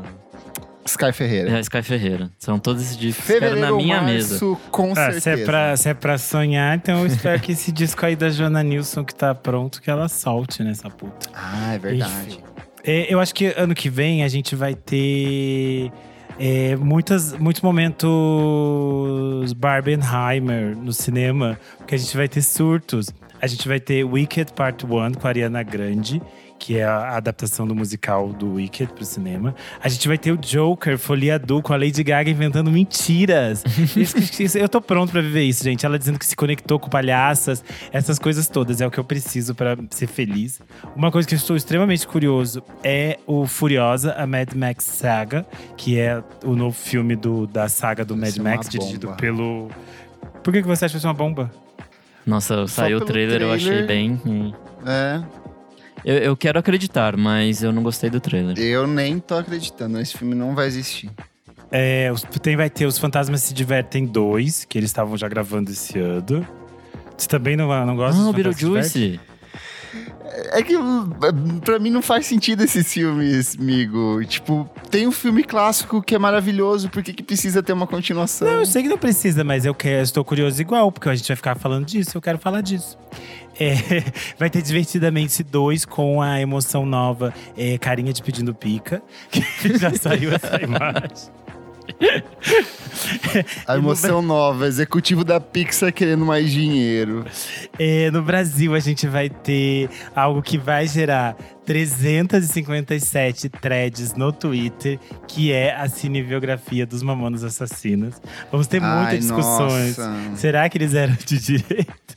Sky Ferreira. é Sky Ferreira. São todos esses discos Fevereiro na minha março, mesa. com Ah, se, certeza. é pra, se é pra sonhar, então eu espero que esse disco aí da Joana Nilson que tá pronto, que ela solte nessa puta. Ah, é verdade. É, eu acho que ano que vem a gente vai ter é, muitas, muitos momentos Barbenheimer no cinema, porque a gente vai ter surtos. A gente vai ter Wicked Part 1 com a Ariana Grande, que é a adaptação do musical do Wicked pro cinema. A gente vai ter o Joker, Folia Du, com a Lady Gaga inventando mentiras. Isso- isso- eu tô pronto pra viver isso, gente. Ela dizendo que se conectou com palhaças, essas coisas todas. É o que eu preciso pra ser feliz. Uma coisa que eu estou extremamente curioso é o Furiosa, a Mad Max Saga, que é o novo filme do, da saga do Vai Mad Max, dirigido pelo. Por que, que você acha que vai ser uma bomba? Nossa, saiu o pelo trailer, eu achei trailer. bem. É, Eu, eu quero acreditar, mas eu não gostei do trailer. eu nem tô acreditando. Esse filme não vai existir. É, os- tem, vai ter Os Fantasmas Se Divertem 2, que eles estavam já gravando esse ano. Você também não, não gosta Ah, dos o Fantasmas Se Divertem? Beetlejuice. É que uh, pra mim não faz sentido esses filmes, amigo. Tipo, tem um filme clássico que é maravilhoso, por que, que precisa ter uma continuação? Não, eu sei que não precisa, mas eu quero, estou curioso igual, porque a gente vai ficar falando disso, eu quero falar disso. É, vai ter Divertidamente 2 com a emoção nova é, Carinha de Pedindo Pica, que já saiu essa imagem. A E no emoção nova, executivo da Pixar querendo mais dinheiro. É, no Brasil, a gente vai ter algo que vai gerar 357 threads no Twitter, que é a cinebiografia dos Mamonas Assassinas. Vamos ter muitas discussões. nossa. Será que eles eram de direito?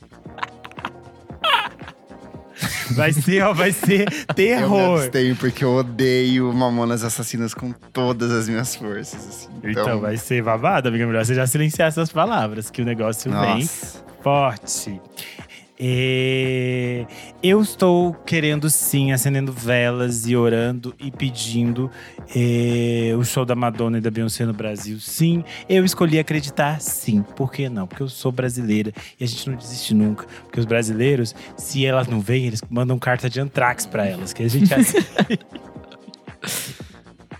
Vai ser, ó, vai ser Eu me terror. abstenho porque eu odeio Mamonas Assassinas com todas as minhas forças. assim. Então, vai ser babado, amiga melhor você já silenciar essas palavras, que o negócio vem Nossa. forte. É, Eu estou querendo sim, acendendo velas e orando e pedindo é, o show da Madonna e da Beyoncé no Brasil. Sim, eu escolhi acreditar sim. Por que não? Porque eu sou brasileira e a gente não desiste nunca. Porque os brasileiros, se elas não vêm, eles mandam carta de antrax pra elas, que a gente assim.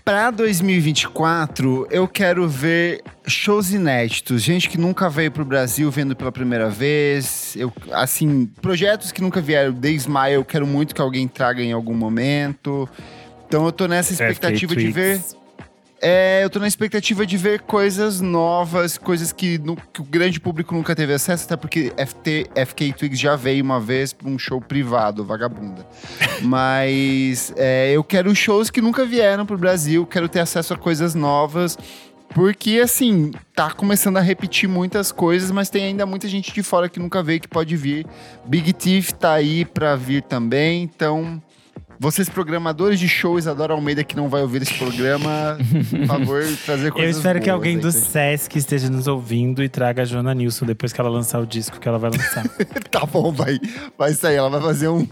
Pra 2024, eu quero ver shows inéditos. Gente que nunca veio pro Brasil vendo pela primeira vez. Eu, assim, projetos que nunca vieram. The Smile, eu quero muito que alguém traga em algum momento. Então eu tô nessa expectativa de ver. É, eu tô na expectativa de ver coisas novas, coisas que, nu- que o grande público nunca teve acesso, até porque FT, FK Twigs já veio uma vez pra um show privado, vagabunda. Mas é, eu quero shows que nunca vieram pro Brasil, quero ter acesso a coisas novas. Porque, assim, tá começando a repetir muitas coisas, mas tem ainda muita gente de fora que nunca veio que pode vir. Big Thief tá aí pra vir também, então. Vocês, programadores de show, Isadora Almeida, que não vai ouvir esse programa, por favor, trazer Eu coisas espero que alguém aí do. Sesc esteja nos ouvindo e traga a Joana Nilson depois que ela lançar o disco que ela vai lançar. Tá bom, vai, vai sair. Ela vai fazer um,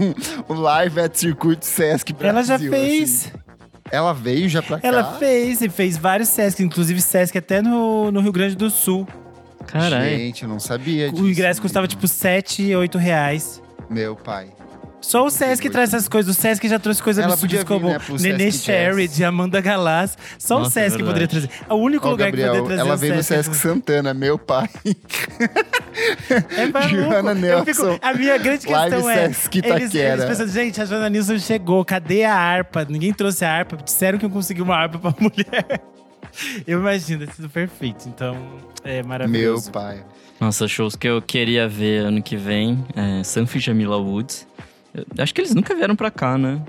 um live at Circuito Sesc Brasil. ela já assim. fez. Ela veio já pra cá. Ela fez e fez vários Sesc, inclusive Sesc até no, no Rio Grande do Sul. Caralho. Gente, eu não sabia disso. o ingresso custava tipo 7, 8 reais. Meu pai. Só o Sesc traz essas coisas. O Sesc já trouxe coisas Ela absurdas vir, como né, Nenê de Amanda Galás. Só o Nossa, Sesc é poderia trazer. É o único Ó, lugar Gabriel, que poderia trazer ela veio no Sesc. Santana, meu pai. É maluco. Joana Nelson, fico- a minha grande Live questão é. Sesc Eles, Itaquera. eles pensam, gente, a Joana Nilson chegou, cadê a harpa? Ninguém trouxe a harpa. Disseram que eu consegui uma harpa pra mulher. Eu imagino, é tudo perfeito. Então, é Meu maravilhoso. pai. Nossa, shows que eu queria ver ano que vem é Sanfi e Jamila Woods. Eu acho que eles nunca vieram pra cá, né?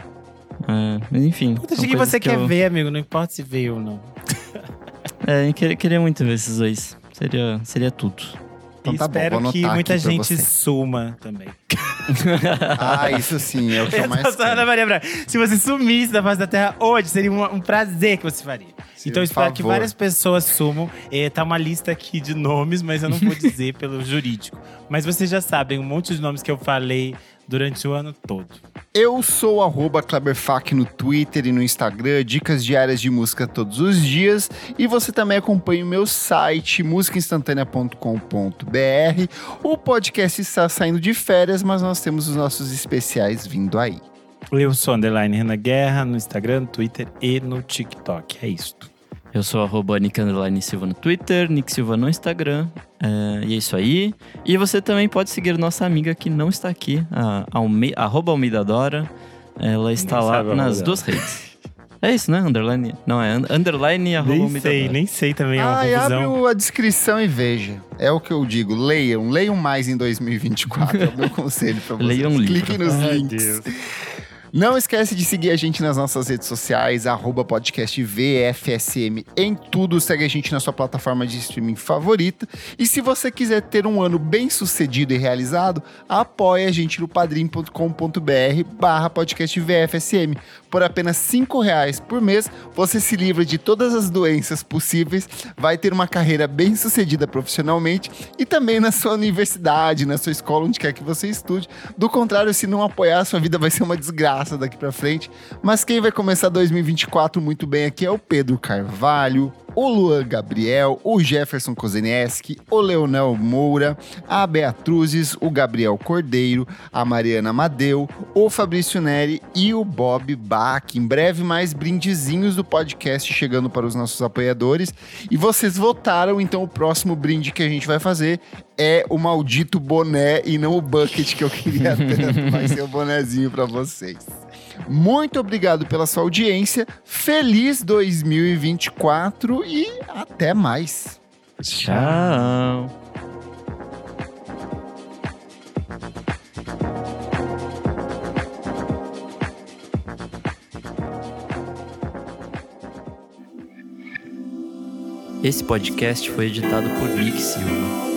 É, mas enfim. De que você quer eu- ver, amigo, não importa se veio ou não. É, eu queria, queria muito ver esses dois. Seria, seria tudo. Então tá bom, espero vou que muita gente você. suma também. Ah, isso sim, é o que eu mais tô falando, quero. Maria Braga, Se você sumisse da face da Terra hoje, seria um, um prazer que você faria. Sim, então eu espero que favor. várias pessoas sumam. É, tá uma lista aqui de nomes, mas eu não vou dizer pelo jurídico. Mas vocês já sabem um monte de nomes que eu falei durante o ano todo. Eu sou arroba Kleberfac no Twitter e no Instagram, dicas diárias de música todos os dias. E você também acompanha o meu site, musicainstantanea.com.br. O podcast está saindo de férias, mas nós temos os nossos especiais vindo aí. Eu sou underline Renan Guerra no Instagram, no Twitter e no TikTok. É isto. Eu sou arroba Nick Underline Silva no Twitter, Nick Silva no Instagram. É, e é isso aí. E você também pode seguir nossa amiga que não está aqui, a Alme arroba Almeida Dora. Ela está lá nas duas redes. É isso, né? Underline. Não, é underline arroba Nem me sei, dá. nem sei também, é uma Ai, abre a descrição e veja. É o que eu digo. Leiam, leiam mais em 2024. É o meu conselho pra vocês. Leiam um livro. Cliquem nos Ai, links. Deus. Não esquece de seguir a gente nas nossas redes sociais, arroba podcast VFSM em tudo. Segue a gente na sua plataforma de streaming favorita. E se você quiser ter um ano bem sucedido e realizado, apoie a gente no padrim.com.br barra podcast VFSM. Por apenas cinco reais por mês, você se livra de todas as doenças possíveis, vai ter uma carreira bem sucedida profissionalmente e também na sua universidade, na sua escola, onde quer que você estude. Do contrário, se não apoiar, sua vida vai ser uma desgraça daqui pra frente. Mas quem vai começar 2024 muito bem aqui é o Pedro Carvalho, o Luan Gabriel, o Jefferson Kozenieski, o Leonel Moura, a Beatruzes, o Gabriel Cordeiro, a Mariana Madeu, o Fabrício Neri e o Bob Bach. Em breve, mais brindezinhos do podcast chegando para os nossos apoiadores. E vocês votaram, então o próximo brinde que a gente vai fazer é o maldito boné e não o bucket que eu queria tanto. Vai ser o bonezinho para vocês. Muito obrigado pela sua audiência. Feliz 2024 e até mais. Tchau. Esse podcast foi editado por Nick Silva.